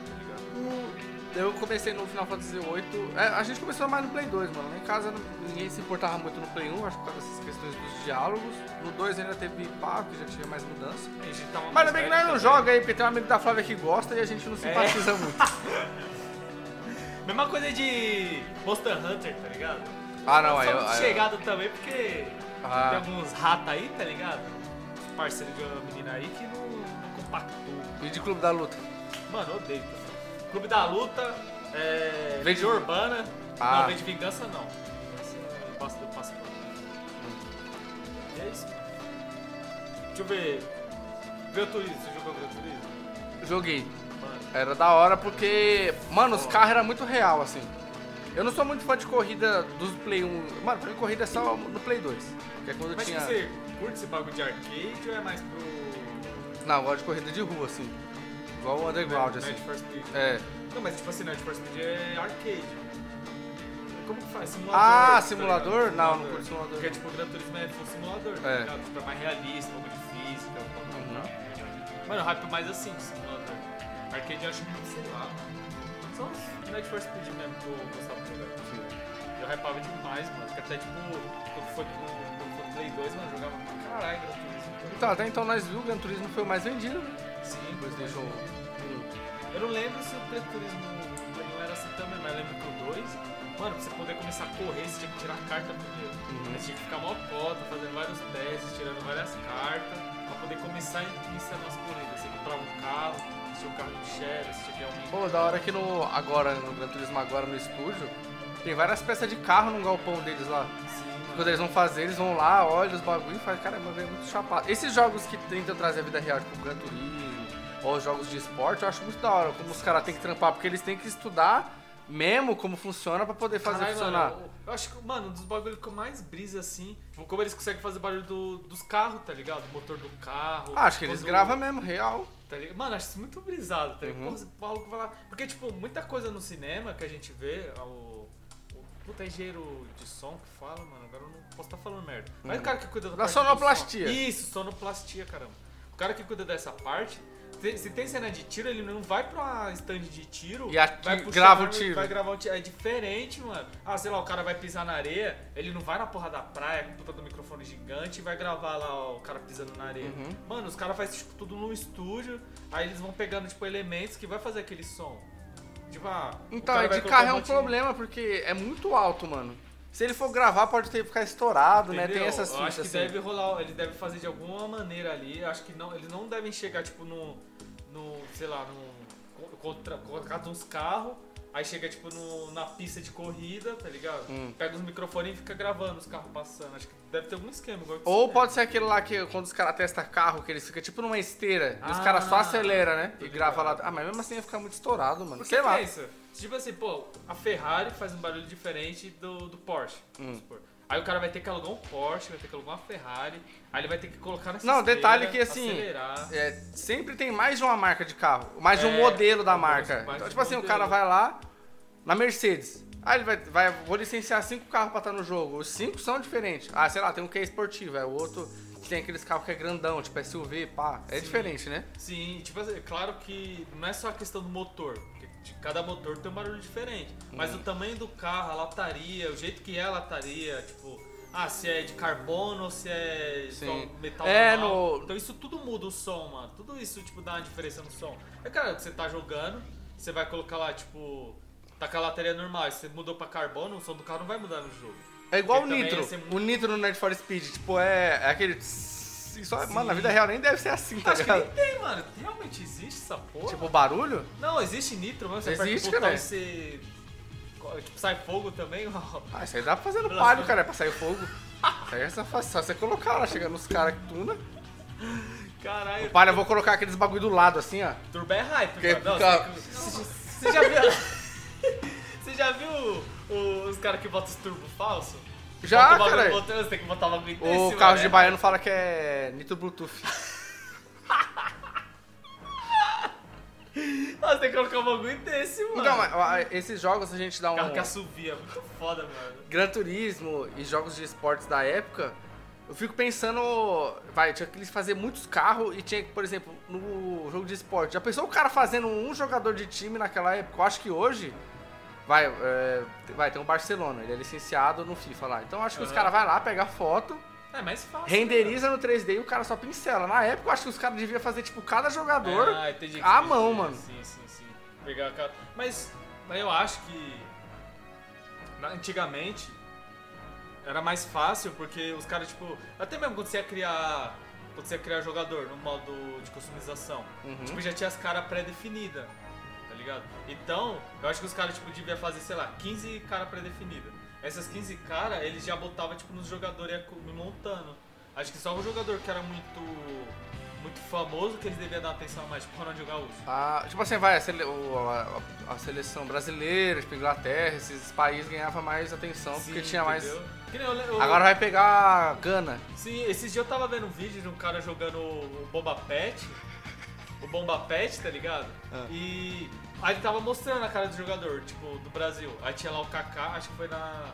Eu comecei no Final Fantasy VIII. É, a gente começou mais no Play 2, mano. Lá em casa ninguém se importava muito no Play 1, acho que por causa dessas questões dos diálogos. No 2 ainda teve pá, que já tinha mais mudança. A gente tava Mas também que nós não joga aí, porque tem um amigo da Flávia que gosta e a gente não simpatiza muito. Mesma coisa de Monster Hunter, tá ligado? Ah, não, aí eu- eu- chegado também porque Ah. tem alguns ratos aí, tá ligado? Os parceiros de uma menina aí que não, não compactuam. E de Clube da Luta? Mano, odeio também. Clube da Luta, é. Vem de- Legião Urbana. Ah. Não, vem de vingança não. Vingança eu passo, eu passo. E é isso. Deixa eu ver. Gran Turismo, você jogou Gran Turismo? Joguei. Mano. Era da hora porque, mano, os carros eram muito real, assim. Eu não sou muito fã de corrida dos Play 1. Mano, pra mim corrida é só no Play 2. Que é quando Mas tinha. você curte esse bagulho de arcade ou é mais pro. Não, eu gosto de corrida de rua, assim. Igual o Underground, assim. Need for Speed? É. Não, mas tipo assim, Need for Speed é arcade. Como que faz? Simulador. Ah, tá simulador? ligado? Não, não curto simulador. Porque tipo, o Gran Turismo é full simulador, tá É. ligado? Tipo, é mais realista, um pouco de física, um pouco Uhum. tal. Mano, hype mais assim, de simulador. Arcade eu acho muito, sei lá. Só os Need for Speed mesmo que eu gostava de jogar. Eu hypava demais, mano. Que até tipo, quando foi pro Play 2, mano, eu jogava pra caralho Gran Turismo. Então, até então nós viu o Gran Turismo foi o mais vendido, né? Sim, PlayStation Eu não lembro se o Gran Turismo 1 era assim também, mas eu lembro que o 2, mano, pra você poder começar a correr, você tinha que tirar a carta primeiro. Uhum. Você tinha que ficar mó cota, fazendo vários testes, tirando várias cartas, pra poder começar a iniciar nas corridas. Você comprava um carro, tinha um carro você tinha que aumentar. Pô, da hora que no, agora, no Gran Turismo agora no estúdio, tem várias peças de carro no galpão deles lá. Sim. Quando eles vão fazer, eles vão lá, olham os bagulho e fazem, caramba, velho, é muito chapado. Esses jogos que tentam trazer a vida real, tipo Gran Turismo, ou os jogos de esporte, eu acho muito da hora, como os caras têm que trampar, porque eles têm que estudar mesmo como funciona pra poder fazer Caralho, funcionar. Mano, eu, eu acho que, mano, um dos bagulhos que eu mais brisa assim, como eles conseguem fazer barulho do- dos carros, tá ligado? O motor do carro. Ah, acho que eles gravam mesmo, real. Tá ligado? Mano, acho isso muito brisado, tá ligado? Uhum. Maluco vai lá. Porque, tipo, muita coisa no cinema que a gente vê, o. o puta engenheiro de som que fala, mano, agora eu não posso estar falando merda. Mas o cara que cuida da, Da do sonoplastia. Isso, sonoplastia, caramba. O cara que cuida dessa parte. Se tem cena de tiro, ele não vai pra stand de tiro E ati- vai grava o tiro. Vai gravar o tiro. É diferente, mano. Ah, sei lá, o cara vai pisar na areia, ele não vai na porra da praia com puta do microfone gigante e vai gravar lá ó, o cara pisando na areia. Uhum. Mano, os caras fazem tipo, tudo no estúdio, aí eles vão pegando tipo elementos que vai fazer aquele som. Tipo, ah, o Então, vai de carro é um problema, porque é muito alto, mano. Se ele for gravar, pode ter que ficar estourado, né? Tem Entendeu? essas Eu acho que assim. deve rolar, ele deve fazer de alguma maneira ali. eu Acho que não, eles não devem chegar tipo no, no sei lá, no co- contra, colocar uns carros, aí chega tipo no, na pista de corrida, tá ligado? Hum. Pega os microfones e fica gravando os carros passando. Acho que deve ter algum esquema que Ou pode ser aquele lá que quando os caras testam carro, que eles ficam tipo numa esteira, e os Ah, caras só aceleram, né? E grava lá. Ah, mas mesmo assim ia ficar muito estourado, mano. Por que Sei lá. pensa? Tipo assim, pô, a Ferrari faz um barulho diferente do, do Porsche. Hum. Aí o cara vai ter que alugar um Porsche, vai ter que alugar uma Ferrari, aí ele vai ter que colocar nessa Não, detalhe que, assim. É, sempre tem mais de uma marca de carro, mais de um É, modelo da marca. Então, tipo assim, o modelo. cara vai lá na Mercedes. Aí ele vai, vai, vou licenciar cinco carros pra estar no jogo. Os cinco são diferentes. Ah, sei lá, tem um que é esportivo, é o outro que tem aqueles carros que é grandão, tipo SUV, pá. É Sim. diferente, né? Sim, tipo assim, é claro que não é só a questão do motor, de cada motor tem um barulho diferente. Mas Hum. o tamanho do carro, a lataria, o jeito que é a lataria, tipo, ah, se é de carbono ou se é Sim. metal É, normal. no- Então isso tudo muda o som, mano. Tudo isso, tipo, dá uma diferença no som. É que você tá jogando, você vai colocar lá, tipo, tá com a lataria normal, e você mudou pra carbono, o som do carro não vai mudar no jogo. É igual o Porque também Nitro. muito- O Nitro no Need for Speed, tipo, é, é aquele. tss, e Só, mano, na vida real nem deve ser assim, tá Acho que ligado? nem tem, mano. Realmente existe essa porra? Tipo, barulho? Não, existe nitro, mano. Você Existe, cara. você... Tipo, sai fogo também. Ah, isso aí dá pra fazer no palio, sua- cara, é pra sair fogo. Isso aí é só, você colocar lá, chegando nos caras que tuna. Caralho. O palio eu vou colocar aqueles bagulho do lado, assim, ó. Turbo é hype, Porque mano. Não, você, você já viu... você já viu os caras que botam os turbo falso? Já, Bota o cara. motor, Você tem que botar o bagulho desse, O carro de é baiano fala que é Nitro Bluetooth. Ah, Você tem que colocar um bagulho desse, mano. Então, mas, ó, esses jogos a gente dá um. Carro que assovia, muito foda, mano. Gran Turismo e jogos de esportes da época, eu fico pensando, vai, tinha que eles fazer muitos carros e tinha que, por exemplo, no jogo de esporte, já pensou o cara fazendo um jogador de time naquela época? Eu acho que hoje, vai, é, vai, tem um Barcelona, ele é licenciado no FIFA lá. Então acho que os Aham. caras vai lá, pega foto, É mais fácil. renderiza no 3D e o cara só pincela. Na época eu acho que os caras deviam fazer, tipo, cada jogador Ah, entendi. à mão, mano. Sim, sim, sim. Pegar a cara. Mas, mas eu acho que antigamente era mais fácil porque os caras, tipo, até mesmo quando você ia criar. Quando você ia criar jogador no modo de customização, Uhum. tipo, já tinha as caras pré-definidas, ligado? Então, eu acho que os caras, tipo, deviam fazer, sei lá, 15 caras pré-definidas. Essas 15 caras, eles já botavam, tipo, nos jogadores co- montando. Acho que só o jogador que era muito muito famoso que eles deviam dar atenção mais, tipo Ronaldinho Gaúcho. Ah, tipo assim, vai, a, sele- o- a- a seleção brasileira, tipo, Inglaterra, esses países ganhavam mais atenção porque Sim, tinha mais. entendeu? Nem eu, eu- Agora vai pegar Gana. Sim, esses dias eu tava vendo um vídeo de um cara jogando o Bomba Pet. O Bomba Pet, tá ligado? Ah. E aí ele tava mostrando a cara do jogador, tipo, do Brasil. Aí tinha lá o Kaká, acho que foi na,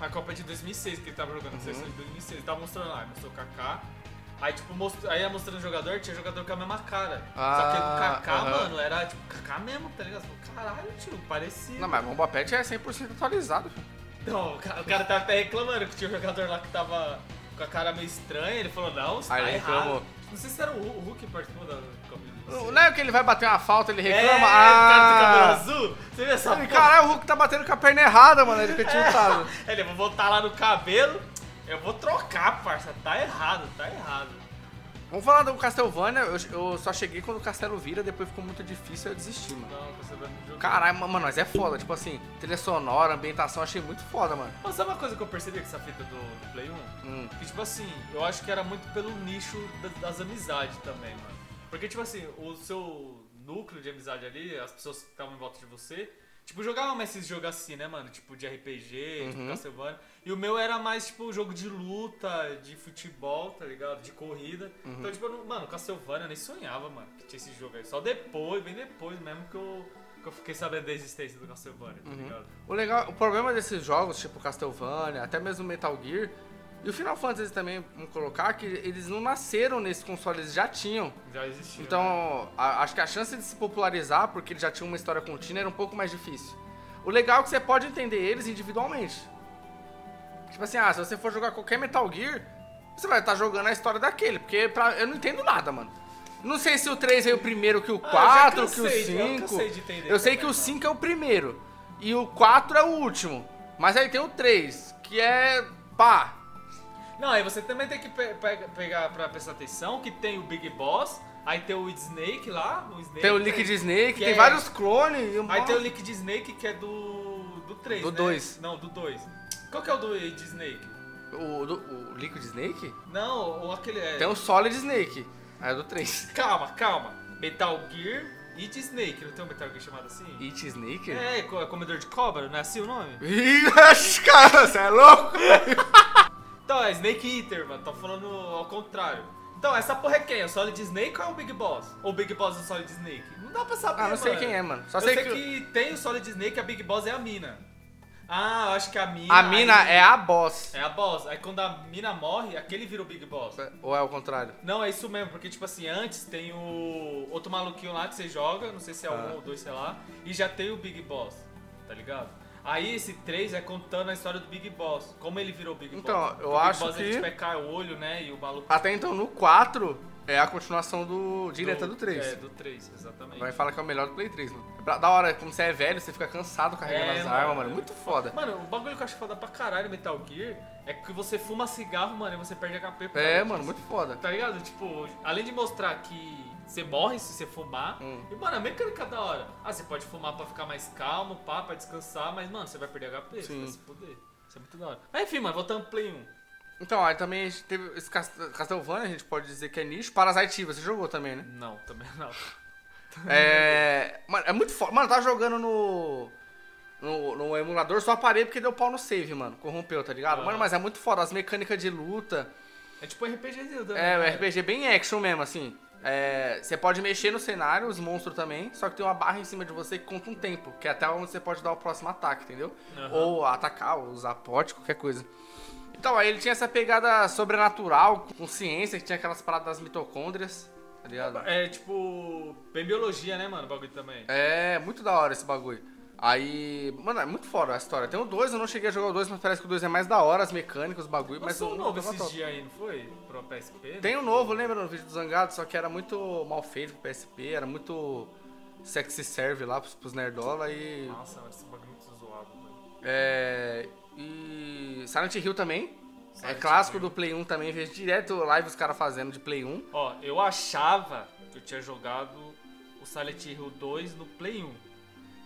na Copa de 2006 que ele tava jogando, na Uhum. seleção de 2006. Ele tava mostrando lá, mostrou o Kaká. Aí, tipo, most... aí ia mostrando o jogador, tinha jogador com a mesma cara. Só que o Ah, Kaká, aham. mano, era tipo Kaká mesmo, tá ligado? Você Caralho, tio, parecia. Não, mas Bomba Pet é 100% atualizado. filho. Não, o ca- o cara tava até reclamando que tinha um jogador lá que tava com a cara meio estranha. Ele falou, não, Aí tá ele errado. reclamou. Não sei se era o Hulk, o que participou da Não é que ele vai bater uma falta, ele É, reclama. o cara do cabelo ah! azul. Você viu essa Ele? Caralho, o Hulk tá batendo com a perna errada, mano. Ele fica tiltado. Ele, eu vou voltar lá no cabelo. Eu vou trocar, parça. Tá errado, tá errado. Vamos falar do Castlevania. Eu, eu só cheguei quando o castelo vira, depois ficou muito difícil eu desisti, mano. Não, jogo. Caralho, mano, mas é foda. Tipo assim, trilha sonora, ambientação, achei muito foda, mano. Mas sabe uma coisa que eu percebi com essa fita do, do Play 1? Hum. Que, tipo assim, eu acho que era muito pelo nicho da- das amizades também, mano. Porque, tipo assim, o seu núcleo de amizade ali, as pessoas que estavam em volta de você, tipo, jogavam mais esses jogos assim, né, mano? Tipo, de RPG, tipo, Uhum. Castlevania. E o meu era mais, tipo, jogo de luta, de futebol, tá ligado? De corrida. Uhum. Então, tipo, não- mano, Castlevania eu nem sonhava, mano, que tinha esse jogo aí. Só depois, bem depois mesmo que eu, que eu fiquei sabendo da existência do Castlevania, tá Uhum. ligado? O legal, o problema desses jogos, tipo Castlevania, até mesmo Metal Gear, e o Final Fantasy também, vamos colocar, que eles não nasceram nesse console, eles já tinham. Já existia. né? Então, a- acho que a chance de se popularizar, porque eles já tinham uma história contínua, era um pouco mais difícil. O legal é que você pode entender eles individualmente. Tipo assim, ah, se você for jogar qualquer Metal Gear, você vai estar jogando a história daquele, porque pra- eu não entendo nada, mano. Não sei se o 3 veio primeiro que o Ah, 4, eu já que o cansei de- eu 5. cansei de entender Eu sei que o mano. 5 é o primeiro. E o 4 é o último. Mas aí tem o 3, que é. pá. Não, aí você também tem que pe- pe- pegar pra prestar atenção que tem o Big Boss, aí tem o Snake lá, o Snake. Tem o Liquid Snake, tem é- vários clones. E Aí tem o Liquid Snake que é do. do 3. Do né? dois. Não, do 2. Qual que é o do Snake? o, do- o Liquid Snake? Não, ou aquele. É... Tem o Solid Snake. Aí é do 3. Calma, calma. Metal Gear e de Snake, não tem um Metal Gear chamado assim? It Snake? É, co- comedor de cobra, não é assim o nome? Ih, cara, você é louco? Então, é Snake Eater, mano, tô falando ao contrário. Então, essa porra é quem? É o Solid Snake ou é o Big Boss? Ou o Big Boss é o Solid Snake? Não dá pra saber, Ah, não sei mano. quem é, mano. Só Eu sei, que, tem o Solid Snake, a Big Boss é a mina. Ah, eu acho que a mina... a mina aí- é a boss. É a boss. Aí quando a mina morre, aquele vira o Big Boss. Ou é o contrário? Não, é isso mesmo, porque tipo assim, antes tem o outro maluquinho lá que você joga, não sei se é Ah. um ou dois, sei lá, e já tem o Big Boss, tá ligado? Aí esse 3 é contando a história do Big Boss, como ele virou Big Então, Boss. eu Porque o acho Big Boss que- ele é cai o olho, né, e o maluco... Até então, no 4, é a continuação do direta do 3. É, do 3, exatamente. Vai falar que é o melhor do Play 3, mano. É Da hora, como você é velho, você fica cansado carregando É, as mano. armas, mano. Muito foda. Mano, o bagulho que eu acho foda pra caralho Metal Gear é que você fuma cigarro, mano, e você perde HP. por É, mano, disso. muito foda. Tá ligado? Tipo, além de mostrar que você morre se você fumar, Hum. e mano, a mecânica é da hora. Ah, você pode fumar pra ficar mais calmo, pá, pra descansar, mas mano, você vai perder HP, você Sim. vai se fuder. Isso é muito da hora. Mas enfim, mano, voltando pro Play 1. Então, aí também a gente teve esse Cast- Castlevania, a gente pode dizer que é nicho. Parasite você jogou também, né? Não, também não. É. Mano, é muito foda. Mano, eu tava jogando no. No, no emulador, só parei porque deu pau no save, mano. Corrompeu, tá ligado? Aham. Mano, mas é muito foda. As mecânicas de luta. É tipo RPGzinho também. É, o né? RPG bem action mesmo, assim. É, você pode mexer no cenário, os monstros também, só que tem uma barra em cima de você que conta um tempo, que é até onde você pode dar o próximo ataque, entendeu? Aham. Ou atacar, ou usar pote, qualquer coisa. Então, aí ele tinha essa pegada sobrenatural, com ciência, que tinha aquelas paradas das mitocôndrias, tá ligado? É tipo. Bem biologia, né, mano? O bagulho também. É, muito da hora esse bagulho. Aí, mano, é muito foda a história. Tem o 2, eu não cheguei a jogar o 2, mas parece que o 2 é mais da hora, as mecânicas, os bagulho, mas o um novo esses dias aí, não foi? Pro PSP? Tem um novo, lembra no vídeo do Zangado? Só que era muito mal feito pro PSP, era muito sexy serve lá pros, pros nerdola e. Nossa, mano, esse bagulho é muito zoado, mano. É. E. Silent Hill também. é Silent clássico Hill. do Play 1 também, vejo direto live os caras fazendo de Play 1. Ó, eu achava que eu tinha jogado o Silent Hill 2 no Play 1.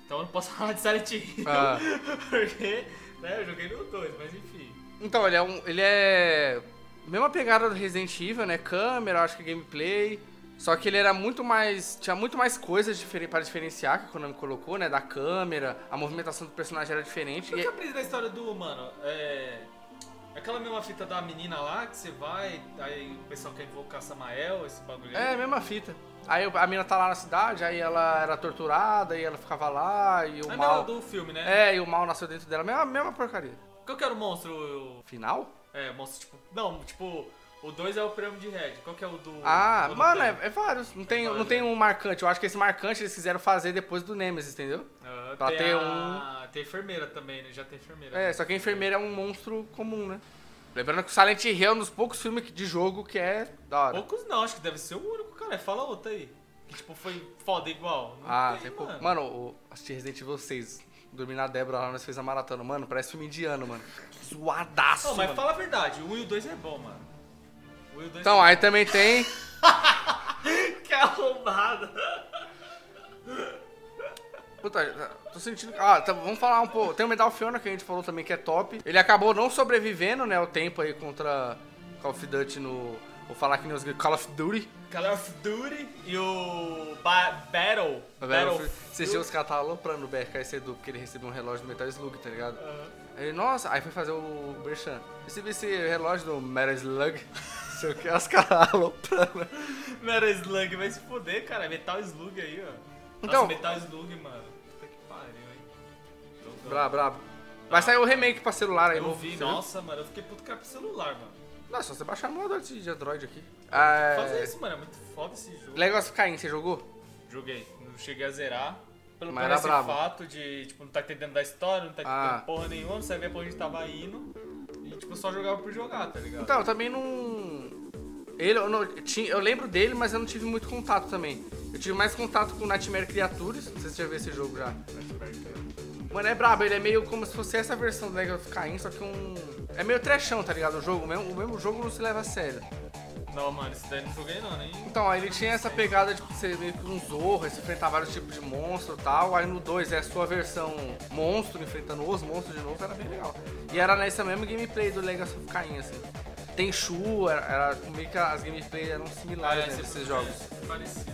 Então eu não posso falar de Silent Hill. Ah. Porque, né, eu joguei no 2, mas enfim. Então, ele é um. Ele é. Mesma pegada do Resident Evil, né? Câmera, acho que gameplay. Só que ele era muito mais. Tinha muito mais coisas diferen- para diferenciar que a Konami colocou, né? Da câmera, a movimentação do personagem era diferente. O que eu aprendi da história do, mano, é... Aquela mesma fita da menina lá, que você vai, aí o pessoal quer invocar Samael, esse bagulho. É, a mesma fita. Aí a mina tá lá na cidade, aí ela era torturada, e ela ficava lá, e o É mal. do filme, né? É, e o mal nasceu dentro dela. Mesma, mesma porcaria. Qual que era o monstro? Final? É, monstro, tipo... Não, tipo... O 2 é o prêmio de Red. Qual que é o do... Ah, o do mano, é, é vários. Não tem, vários, não tem né? um marcante. Eu acho que esse marcante eles quiseram fazer depois do Nemesis, entendeu? Ah, pra tem ter a... Tem enfermeira também, né? Já tem enfermeira. É, só que a enfermeira é um monstro comum, né? Lembrando que o Silent Hill é um dos poucos filmes de jogo que é da hora. Poucos não, acho que deve ser o único, cara. Fala outro aí. Que tipo, foi foda igual. Não Ah, tem, tem pouco. mano. Mano, o, assisti Resident Evil 6. Dormi na Débora lá, nós fez a maratona. Mano, parece filme indiano, mano. Zoadaço, Não, mas mano. fala a verdade, o 1 e o 2 é bom, mano. O 1 o 2 Então, aí também tem... Que arrombada. Puta, tô sentindo. Ah, tá, vamos falar um pouco. Tem o Medal Honor que a gente falou também que é top. Ele acabou não sobrevivendo, né? O tempo aí contra Call of Duty no. Vou falar que nem os Call of Duty. Call of Duty e o ba Battle. Battlefield. Esses dias os caras estavam aloprando o BRKS Edu porque ele recebeu um relógio do Metal Slug, tá ligado? Aí, nossa, aí foi fazer o Berchan. Recebi esse relógio do Metal Slug. Sei o que, os caras aloprando. Metal Slug vai se foder, cara. Metal Slug aí, ó. Então- Nossa, Metal Slug, mano. Puta que pariu, hein. Brabo, brabo. Vai sair o remake pra celular aí, Eu novo, vi, você viu? nossa, mano. Eu fiquei puto com celular, mano. Não, é só você baixar no modo de Android aqui. É... Fazer isso, mano. É muito foda esse jogo. Legal Caim, você jogou? Joguei. Não cheguei a zerar. Pelo Mas era esse fato de, tipo, não tá entendendo da história, não tá entendendo Ah. porra nenhuma, não sabia pra onde a gente tava indo. E, tipo, só jogava por jogar, tá ligado? Então, eu também não. Ele, eu, não, tinha, eu lembro dele, mas eu não tive muito contato também. Eu tive mais contato com Nightmare Creatures, não sei se você já viu esse jogo já. Mano, é brabo, ele é meio como se fosse essa versão do Legacy of Kain, só que um... É meio trechão, tá ligado? O jogo, o mesmo, o mesmo jogo não se leva a sério. Não, mano, esse daí não joguei não, nem. Então, aí ele tinha essa pegada de ser meio que um zorro, você enfrentar vários tipos de monstro e tal. Aí no 2 é a sua versão monstro, enfrentando os monstros de novo, era bem legal. E era nessa mesma gameplay do Legacy of Kain, assim. Tem Shu, era, era meio que as gameplays eram similares né, esse desses é jogos. Parecido.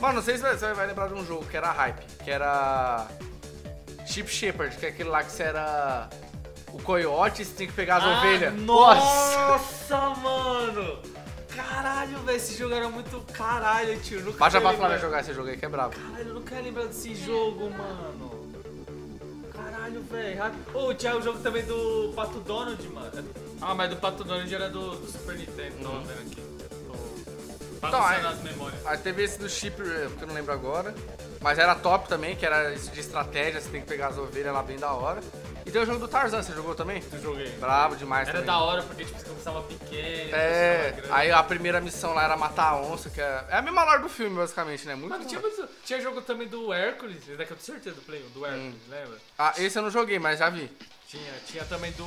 Mano, não sei se você vai lembrar de um jogo que era hype, que era Chip Shepherd, que é aquele lá que você era o coiote e você tem que pegar as Ah, ovelhas. Nossa, mano! Caralho, velho, esse jogo era muito caralho, tio. Nunca Baixa pra Flávia jogar esse jogo aí, que é brabo. Caralho, eu não quero lembrar desse jogo, mano. Caralho, velho. Ô, tinha o jogo também do Pato Donald, mano. Ah, mas do Pato Donald era do, do Super Nintendo, tô vendo aqui. Tô Então, aí- as memórias. Aí teve esse do Chip, eh, que eu não lembro agora. Mas era top também, que era esse de estratégia, você tem que pegar as ovelhas lá bem da hora. E tem o jogo do Tarzan, você jogou também? Eu joguei. Brabo demais Era também. da hora porque tipo, você começava pequeno, É, aí a primeira missão lá era matar a onça, que é, é a mesma lore do filme, basicamente, né? Muito Mano, tinha, tinha jogo também do Hércules, esse daqui eu tenho certeza do Play, do Hum. Hércules, lembra? Ah, esse eu não joguei, mas já vi. Tinha, tinha também do.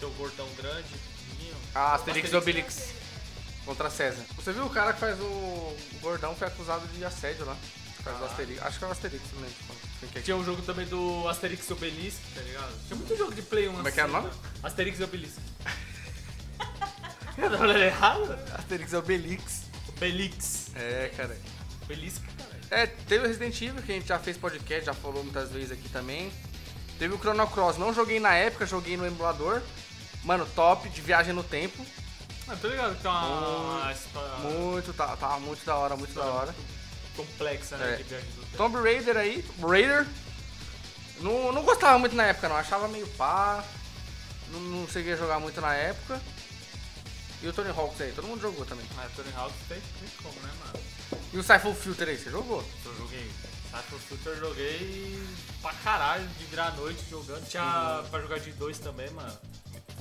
Teu gordão grande, pequenininho. Ah, Asterix e Obelix contra César. Você viu o cara que faz o, o gordão foi acusado de assédio lá. Faz o Asterix. Acho que é o Asterix, não que é. Tinha um jogo também do Asterix e Obelisk, tá ligado? Tinha muito jogo de Play 1 Como é que é o assim, nome? né? Asterix e Obelisk. Eu tava olhando errado? Asterix e Obelix. Obelix. É, cara. Obelisk, caralho. É, teve o Resident Evil, que a gente já fez podcast, já falou muitas vezes aqui também. Teve o Chrono Cross, não joguei na época, joguei no emulador. Mano, top de viagem no tempo. Ah, tô ligado que tem uma, uma história Muito, tá, tá muito da hora, muito da hora. Complexa, né? É. Tempo. Tomb Raider aí, Raider. Não, não gostava muito na época, não. Achava meio pá. Não, não cheguei a jogar muito na época. E o Tony Hawks aí, todo mundo jogou também. Ah, Tony Hawk tem, tem como, né, mano? E o Siphon Filter aí, você jogou? Eu joguei. Cypher Filter eu joguei pra caralho, de virar a noite jogando. Tinha pra jogar de dois também, mano.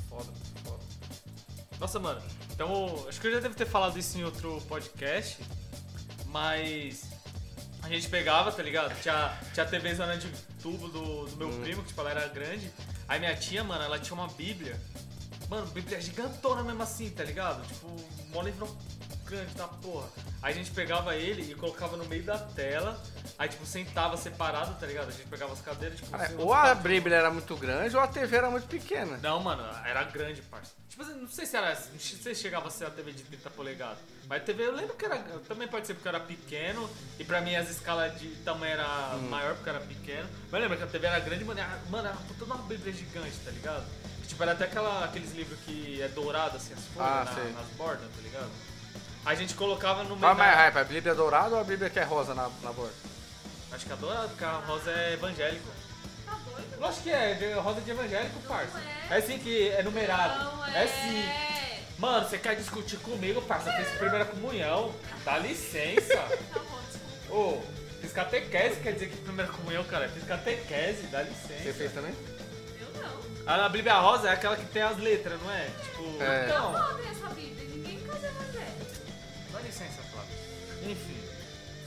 Foda, foda. Nossa, mano. Então, acho que eu já devo ter falado isso em outro podcast, mas a gente pegava, tá ligado? Tinha, tinha a TV zona de tubo do, do meu primo, que tipo, ela era grande. Aí minha tia, mano, ela tinha uma bíblia. Mano, bíblia gigantona mesmo assim, tá ligado? Tipo, mó livro grande da porra. Aí a gente pegava ele e colocava no meio da tela. Aí, tipo, sentava separado, tá ligado? A gente pegava as cadeiras, tipo, Cara, assim, ou a Bíblia era muito grande ou a TV era muito pequena. Não, mano, era grande, parça. Tipo assim, não sei se era. Não sei se chegava a ser a TV de 30 polegadas. Mas a TV eu lembro que era. Também pode ser porque eu era pequeno. E pra mim as escalas de tamanho era Hum. maior porque eu era pequeno. Mas lembra que a TV era grande, mano, era, mano, era toda uma bíblia gigante, tá ligado? Tipo, era até aquela, aqueles livros que é dourado, assim, as folhas Ah, na- nas bordas, tá ligado? A gente colocava no meio. Qual é mais hype? A Bíblia dourada ou a Bíblia que é rosa na, na borda? Acho que é dourado, porque a rosa é evangélico. Lógico que é, de- rosa de evangélico, parça. é. É sim que é numerado. Não é sim. Mano, você quer discutir comigo, parça? Eu fiz primeira comunhão. Dá licença. Tá. Ô, fiz catequese, quer dizer que primeira comunhão, cara? Fiz catequese, dá Você licença. fez também? Eu não. A Bíblia Rosa é aquela que tem as letras, não é? Tipo, É. então. Não tem essa Bíblia. Ninguém é evangélico. Dá licença, Flávio. Enfim,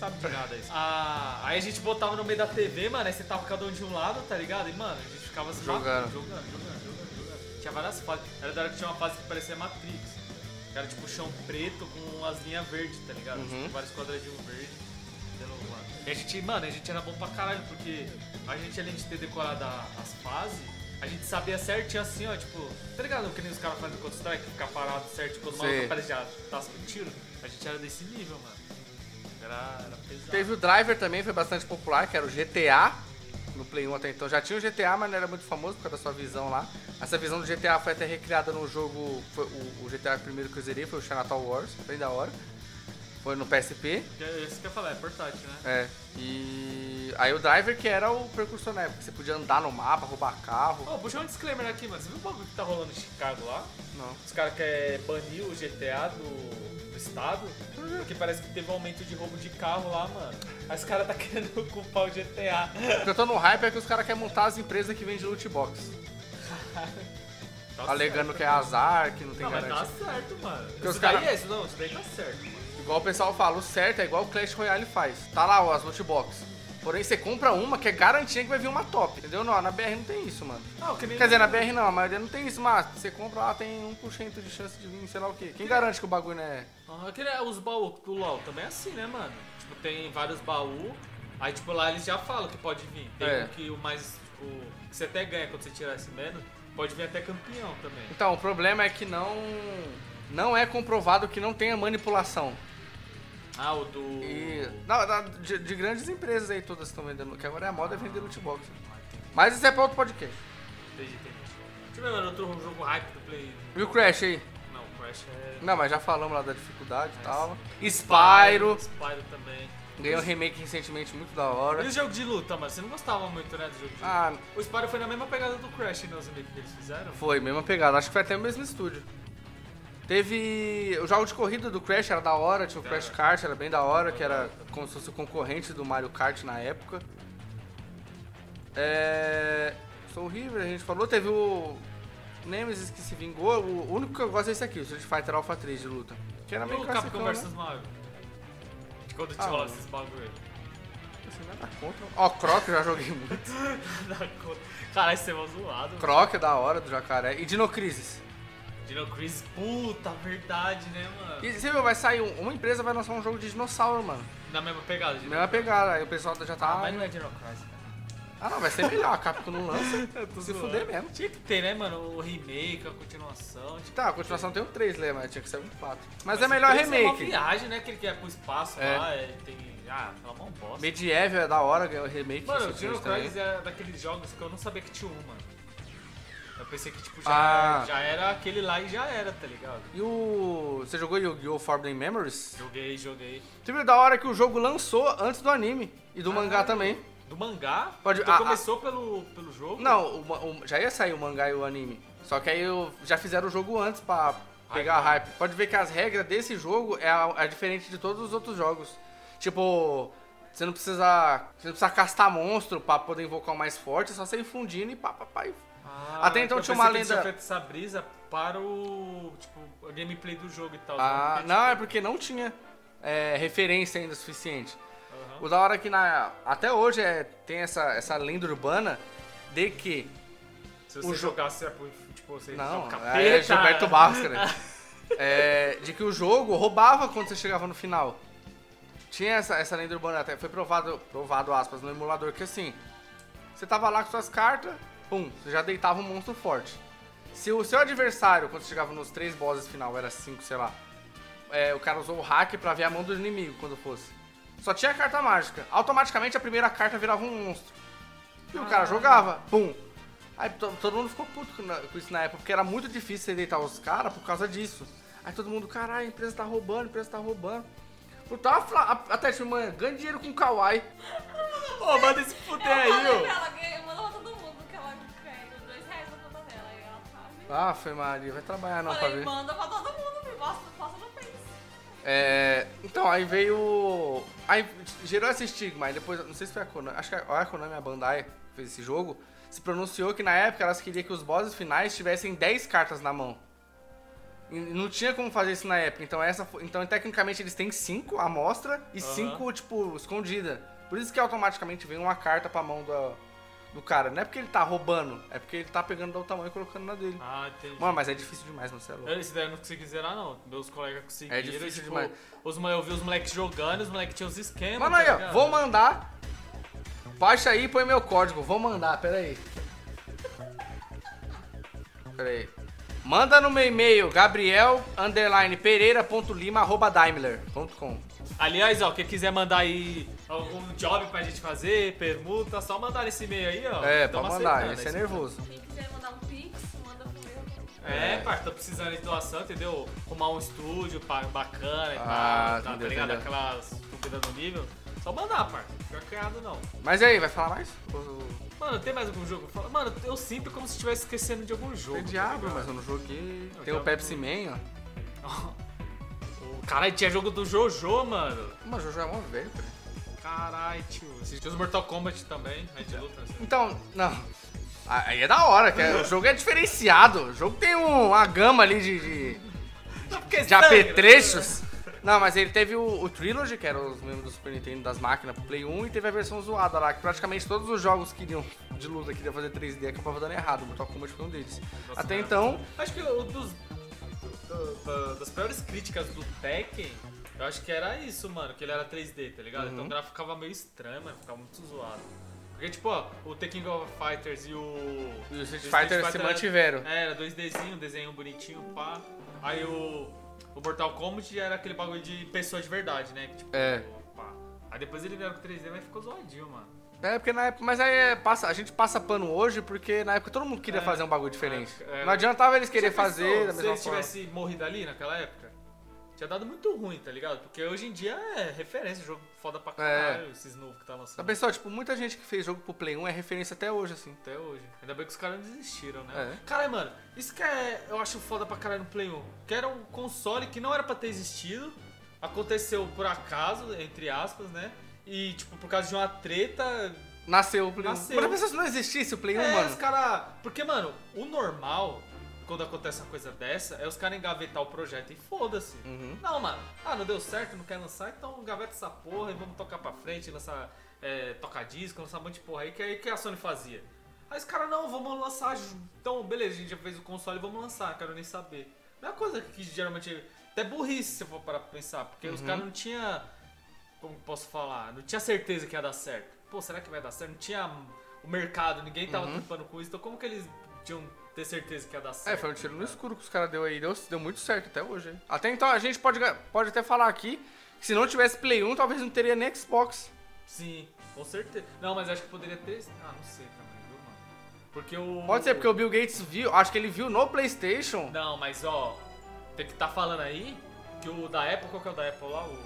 sabe de nada isso. Ah, aí a gente botava no meio da TV, mano, aí sentava cada um de um lado, tá ligado? E, mano, a gente ficava se Jogando. matando, jogando, jogando, jogando, jogando. Tinha várias fases. Era da hora que tinha uma fase que parecia Matrix. Que era tipo chão preto com as linhas verdes, tá ligado? Uhum. Tipo, vários quadradinhos verdes. E a gente, mano, a gente era bom pra caralho, porque a gente, além de ter decorado a- as fases, a gente sabia certinho assim, ó, tipo, tá ligado? Que nem os caras fazem Counter Strike, ficar parado certo quando o maluco aparece já tasca um tiro. A gente era desse nível, mano. Era, era pesado. Teve o Driver também, foi bastante popular, que era o GTA. No Play 1 até então já tinha o GTA, mas não era muito famoso por causa da sua visão lá. Essa visão do GTA foi até recriada no jogo. Foi o, o GTA primeiro que eu zerei foi o Chinatown Wars, bem da hora. Foi no PSP. É Isso que eu ia falar, é portátil, né? É. E aí o Driver que era o precursor na época, você podia andar no mapa, roubar carro. Ô, puxa um disclaimer aqui, mano. Você viu o bagulho que tá rolando em Chicago lá? Não. Os caras querem banir o GTA do estado, porque parece que teve um aumento de roubo de carro lá, mano. Aí os caras tá querendo culpar o GTA. O que eu tô no hype é que os caras querem montar as empresas que vendem loot box. Tá alegando certo. que é azar, que não tem Não, mas garantia. tá certo, mano. os Isso daí cara- é isso, não, isso daí tá certo, mano. Igual o pessoal fala, o certo é igual o Clash Royale faz. Tá lá ó, as loot box. Porém, você compra uma que é garantia que vai vir uma top, entendeu? Não, na BR não tem isso, mano. Não, que nem... Quer dizer, na BR não, a maioria não tem isso, mas você compra lá, tem 1% de chance de vir, sei lá o quê. Quem garante que o bagulho não é... Ah, que os baús do LoL também é assim, né, mano? Tipo, tem vários baús, aí tipo lá eles já falam que pode vir. Tem É. um que o mais, tipo, que você até ganha quando você tirar esse menos, pode vir até campeão também. Então, o problema é que não... Não é comprovado que não tenha manipulação. Ah, o do... E... Não, da- de, de grandes empresas aí todas estão vendendo, que agora é a moda é vender loot box. Mas isso é pra outro podcast. Entendi, entendi. Deixa eu ver, mano, outro jogo hype do Play. E o Crash aí? Não, o Crash é... Não, mas já falamos lá da dificuldade e Mas- tal. Spyro, Spyro também. ganhou um remake recentemente muito da E hora. o jogo de luta, mano? Você não gostava muito, né, do jogo de luta? Ah, O Spyro foi na mesma pegada do Crash, né, os remakes que eles fizeram? foi, mesma pegada. Acho que foi até o mesmo estúdio. Teve. O jogo de corrida do Crash era da hora, tinha o Crash. Kart, era bem da hora, que era como se fosse o concorrente do Mario Kart na época. É. Soul River, a gente falou, teve o. Nemesis que se vingou. O único que eu gosto é esse aqui, o Street Fighter Alpha 3 de luta. Que era meio o Capcom né? vs Mario? De quando Ah, rola esses bagulho. Você vai dar conta. Ó, Croc eu já joguei muito. Dá conta. Caralho, você é zoado. Croc é da hora do jacaré. E Dino Dino Crisis, puta, verdade, né, mano? E você viu, vai sair. um- Uma empresa vai lançar um jogo de dinossauro, mano. Na mesma pegada. Dino Mesma pegada, aí o pessoal já tá. Ah, mas não é Dino Crisis, cara. Ah, não, vai ser melhor. A Capcom não lança. Se zoando. fuder mesmo. Tinha que ter, né, mano? O remake, a continuação. Tipo, Tá, a continuação tem o 3, né? Mas tinha que ser um 4. Mas, é melhor esse É uma remake. viagem, né? Que ele quer pro espaço É. lá, ele tem. Ah, pela mão bosta. Medieval é da hora, ganhou remake. Mano, o Dino também. Crisis é daqueles jogos que eu não sabia que tinha um, mano. Eu pensei que, tipo, já, Ah. já era aquele lá e já era, tá ligado? E o. Você jogou Yu-Gi-Oh! Forbidden Memories? Joguei, joguei. Teve da hora que o jogo lançou antes do anime. E do mangá Caralho. também. Do mangá? Pode- então ah, começou pelo, pelo jogo? Não, o o- já ia sair o mangá e o anime. Só que aí o- já fizeram o jogo antes pra pegar a hype. Pode ver que as regras desse jogo é, a- é diferente de todos os outros jogos. Tipo, você não precisa. Você não precisa castar monstro pra poder invocar o mais forte, é só você ir fundindo e pá, pá, pá. e- Ah, Até então tinha uma que lenda- feito essa brisa para o. Tipo, a gameplay do jogo e tal. Ah, porque, não, é porque não tinha é, referência ainda suficiente. O da hora é que na, até hoje é, tem essa, essa lenda urbana de que. Se o você jo- jogasse, é tipo, você Não, é capeta. Gilberto Barros, cara. É, de que o jogo roubava quando você chegava no final. Tinha essa, essa lenda urbana, até foi provado, provado aspas, no emulador, que assim, você tava lá com suas cartas, pum, você já deitava um monstro forte. Se o seu adversário, quando chegava nos três bosses final, era cinco, sei lá, é, o cara usou o hack pra ver a mão do inimigo quando fosse. Só tinha carta mágica. Automaticamente a primeira carta virava um monstro. E o cara jogava, pum. Aí to- todo mundo ficou puto com isso na época, porque era muito difícil você deitar os caras por causa disso. Aí todo mundo, caralho, a empresa tá roubando, a empresa tá roubando. Eu tava a- até tipo, mano, ganha dinheiro com kawaii. Ô, manda esse fuder Eu aí, falei Ah, foi Maria, vai trabalhar não pra Falei, ver. manda pra todo mundo, me mostra, posta no Face. É, então, aí veio. Aí gerou esse estigma. Aí depois, não sei se foi a Konami, acho que a a Konami, a Bandai, que fez esse jogo, se pronunciou que na época elas queriam que os bosses finais tivessem 10 cartas na mão. E não tinha como fazer isso na época. Então, essa, então tecnicamente, eles têm 5 à mostra e Aham. 5, tipo, escondida. Por isso que automaticamente vem uma carta pra mão do, do cara. Não é porque ele tá roubando, é porque ele tá pegando do tamanho e colocando na dele. Ah, entendi. Mano, mas é difícil demais, não sei. Eu- Esse daí eu não consegui zerar, não. Meus colegas conseguiram. É difícil tipo, demais. Os, eu vi os moleques jogando, os moleques tinham os esquemas. Mano, tá aí, ó, ligado? vou mandar. Baixa aí e põe meu código. Vou mandar, pera aí. Pera aí. Manda no meu e-mail, gabriel Aliás, ó, quem quiser mandar aí algum job pra gente fazer, permuta, só mandar esse e-mail aí, ó. É, pode mandar, esse é nervoso. Quem quiser mandar um Pix, manda pro meu. É, parça, tô precisando de doação, entendeu? Arrumar um estúdio bacana e Ah, tal, tá, tá entendeu, ligado? Aquelas estúpidas do nível. Só mandar, parça. Fica criado não. Mas e aí, vai falar mais? Mano, tem mais algum jogo? Mano, eu sinto como se estivesse esquecendo de algum jogo. Tem tá ligado? mas eu não joguei. Não, Tem o Pepsi Man, O Caralho, tinha jogo do Jojo, mano. Mas o jogo é mó velho, cara. Caralho, tio. Tinha os Mortal Kombat também, né, de luta. Assim. Então, não. Aí é da hora, que é- o jogo é diferenciado. O jogo tem um- uma gama ali de, de, Porque de sangue, apetrechos. Não, mas ele teve o, o Trilogy, que era os membros do Super Nintendo das máquinas pro Play 1, e teve a versão zoada lá, que praticamente todos os jogos que iriam de luta queriam fazer 3D acabavam dando errado. O Mortal Kombat foi um deles. Nossa, Até cara. então, Acho que o dos. Do- do- das piores críticas do Tekken, eu acho que era isso, mano, que ele era 3D, tá ligado? Uhum. Então o gráfico ficava meio estranho, mano, ficava muito zoado. Porque, tipo, ó, o Tekken of Fighters e o. E o Street Fighter se era- mantiveram. É, era 2Dzinho, desenho bonitinho, pá. Aí o. O Mortal Kombat era aquele bagulho de pessoa de verdade, né? que, Tipo, É. pá. Aí depois ele vieram com 3D, mas ficou zoadinho, mano. É, porque na época. Mas aí é, passa, a gente passa pano hoje porque na época todo mundo queria É, fazer um bagulho diferente. época, é. Não adiantava eles querer pensou fazer da Se mesma ele forma. tivesse morrido ali naquela época, tinha dado muito ruim, tá ligado? Porque hoje em dia é referência, jogo foda pra caralho, esses novos que tá lançando. pensou, tipo, muita gente que fez jogo pro Play 1 é referência até hoje, assim. Até hoje. Ainda bem que os caras não desistiram, né? É. Caralho, mano, isso que é, eu acho foda pra caralho no Play 1. Que era um console que não era pra ter existido, aconteceu por acaso, entre aspas, né? E, tipo, por causa de uma treta. Nasceu o Play 1. Nasceu. Mas se não existisse o Play 1, É, mano. os caras. Porque, mano, o normal, quando acontece uma coisa dessa, é os caras engavetar o projeto e foda-se. Uhum. Não, mano. Ah, não deu certo, não quer lançar, então gaveta essa porra e vamos tocar pra frente, lançar é, tocar disco, lançar um monte de porra aí, que é que a Sony fazia. Aí os caras, não, vamos lançar. Então, beleza, a gente já fez o console, vamos lançar, quero nem saber. Não é uma coisa que geralmente. Até burrice se eu for parar pra pensar, porque os Uhum. caras não tinha Como posso falar? Não tinha certeza que ia dar certo. Pô, será que vai dar certo? Não tinha o mercado, ninguém tava Uhum. trampando com isso, então como que eles tinham ter certeza que ia dar É, certo? foi um tiro no escuro que os caras deu aí. Deu, deu muito certo até hoje. hein? Até então a gente pode, pode até falar aqui que se não tivesse Play 1, talvez não teria nem Xbox. Sim, com certeza. Não, mas acho que poderia ter. Ah, não sei também, viu, mano? Porque o. Pode ser porque o Bill Gates viu, acho que ele viu no PlayStation. Não, mas ó, tem que tá falando aí que o da Apple, qual que é o da Apple lá? O.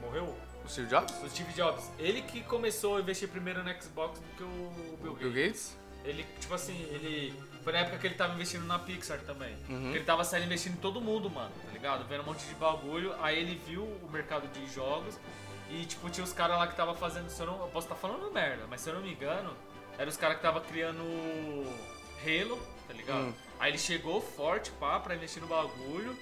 Morreu? O Steve Jobs? O Steve Jobs. Ele que começou a investir primeiro no Xbox do que o Bill O Gates. Bill Gates? Ele, tipo assim, ele. Foi na época que ele tava investindo na Pixar também. Uhum. Ele tava saindo investindo em todo mundo, mano, tá ligado? Vendo um monte de bagulho. Aí ele viu o mercado de jogos e, tipo, tinha os caras lá que tava fazendo. Se eu, não, eu posso estar falando merda, mas se eu não me engano, eram os caras que tava criando Halo, tá ligado? Hum. Aí ele chegou forte, pá, pra investir no bagulho.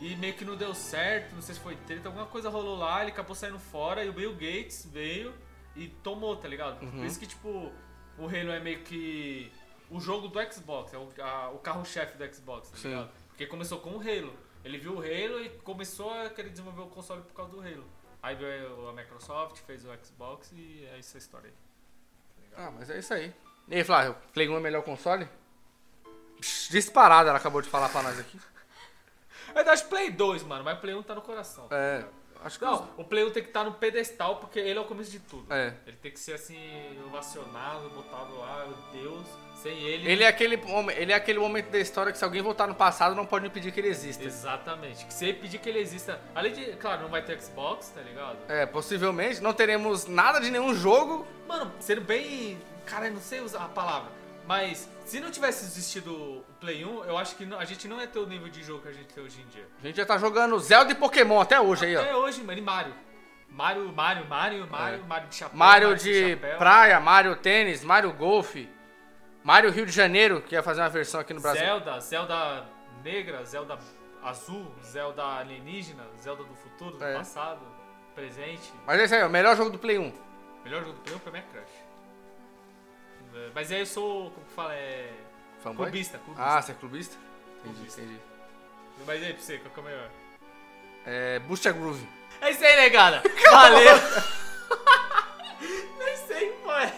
E meio que não deu certo, não sei se foi treta, alguma coisa rolou lá, ele acabou saindo fora e o Bill Gates veio e tomou, tá ligado? Uhum. Por isso que, tipo, o Halo é meio que o jogo do Xbox, é o, a- o carro-chefe do Xbox, tá Sim. ligado? Porque começou com o Halo. Ele viu o Halo e começou a querer desenvolver o console por causa do Halo. Aí veio a Microsoft, fez o Xbox e é essa a história aí. Tá? Ah, mas é isso aí. E aí, Flávio, Play 1 é melhor console? Disparada, ela acabou de falar pra nós aqui. Eu acho Play 2, mano, mas Play 1 tá no coração. tá É, ligado? acho que... Não, o Play 1 tem que estar no pedestal porque ele é o começo de tudo. É. Ele tem que ser assim, ovacionado, botado lá, meu Deus. Sem ele. Ele é, aquele, ele é aquele momento da história que se alguém voltar no passado não pode impedir que ele exista. Exatamente. Que se ele pedir que ele exista. Além de, claro, não vai ter Xbox, tá ligado? É, possivelmente não teremos nada de nenhum jogo. Mano, sendo bem. Cara, eu não sei usar a palavra. Mas se não tivesse existido o Play 1, eu acho que não- a gente não ia ter o nível de jogo que a gente tem hoje em dia. A gente já tá jogando Zelda e Pokémon até hoje aí, ó. Até hoje, mano, e Mario. Mario, Mario, Mario, Mario, Mario de chapéu. É. Mario sem de chapéu. praia, Mario tênis, Mario golfe, Mario Rio de Janeiro, que ia fazer uma versão aqui no Brasil. Zelda, Zelda negra, Zelda azul, Zelda alienígena, Zelda do futuro, do É. passado, presente. Mas é isso aí, ó, melhor jogo do Play 1. Melhor jogo do Play 1 pra mim é Crash. É, Mas aí eu sou, como que fala, é... Fanboy? Clubista, clubista. Ah, você é clubista? Entendi, Clubista. entendi. Mas aí pra você, qual que é o melhor? É, Boost a Groove. É isso aí, negada. Valeu. Nem sei, pô. É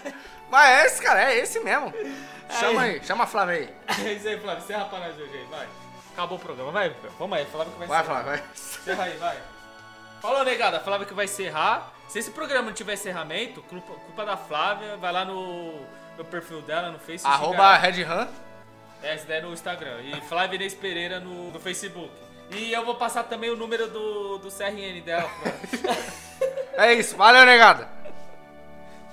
Mas é esse, cara, é esse mesmo. Chama aí, chama a Flávia aí. É isso aí, Flávio. Encerra pra nós hoje aí, vai. Acabou o programa, vai. Vamos aí, Flávio que vai Vai. Flávia, vai. Encerra aí, vai. Falou, negada. Flávia que vai encerrar. Se esse programa não tiver encerramento, culpa, culpa da Flávia. Vai lá no, no perfil dela, no Facebook. Arroba Red Ram. É, essa daí é no Instagram. E Flávia Inês Pereira no, no Facebook. E eu vou passar também o número do, do CRN dela. É isso, valeu, negada.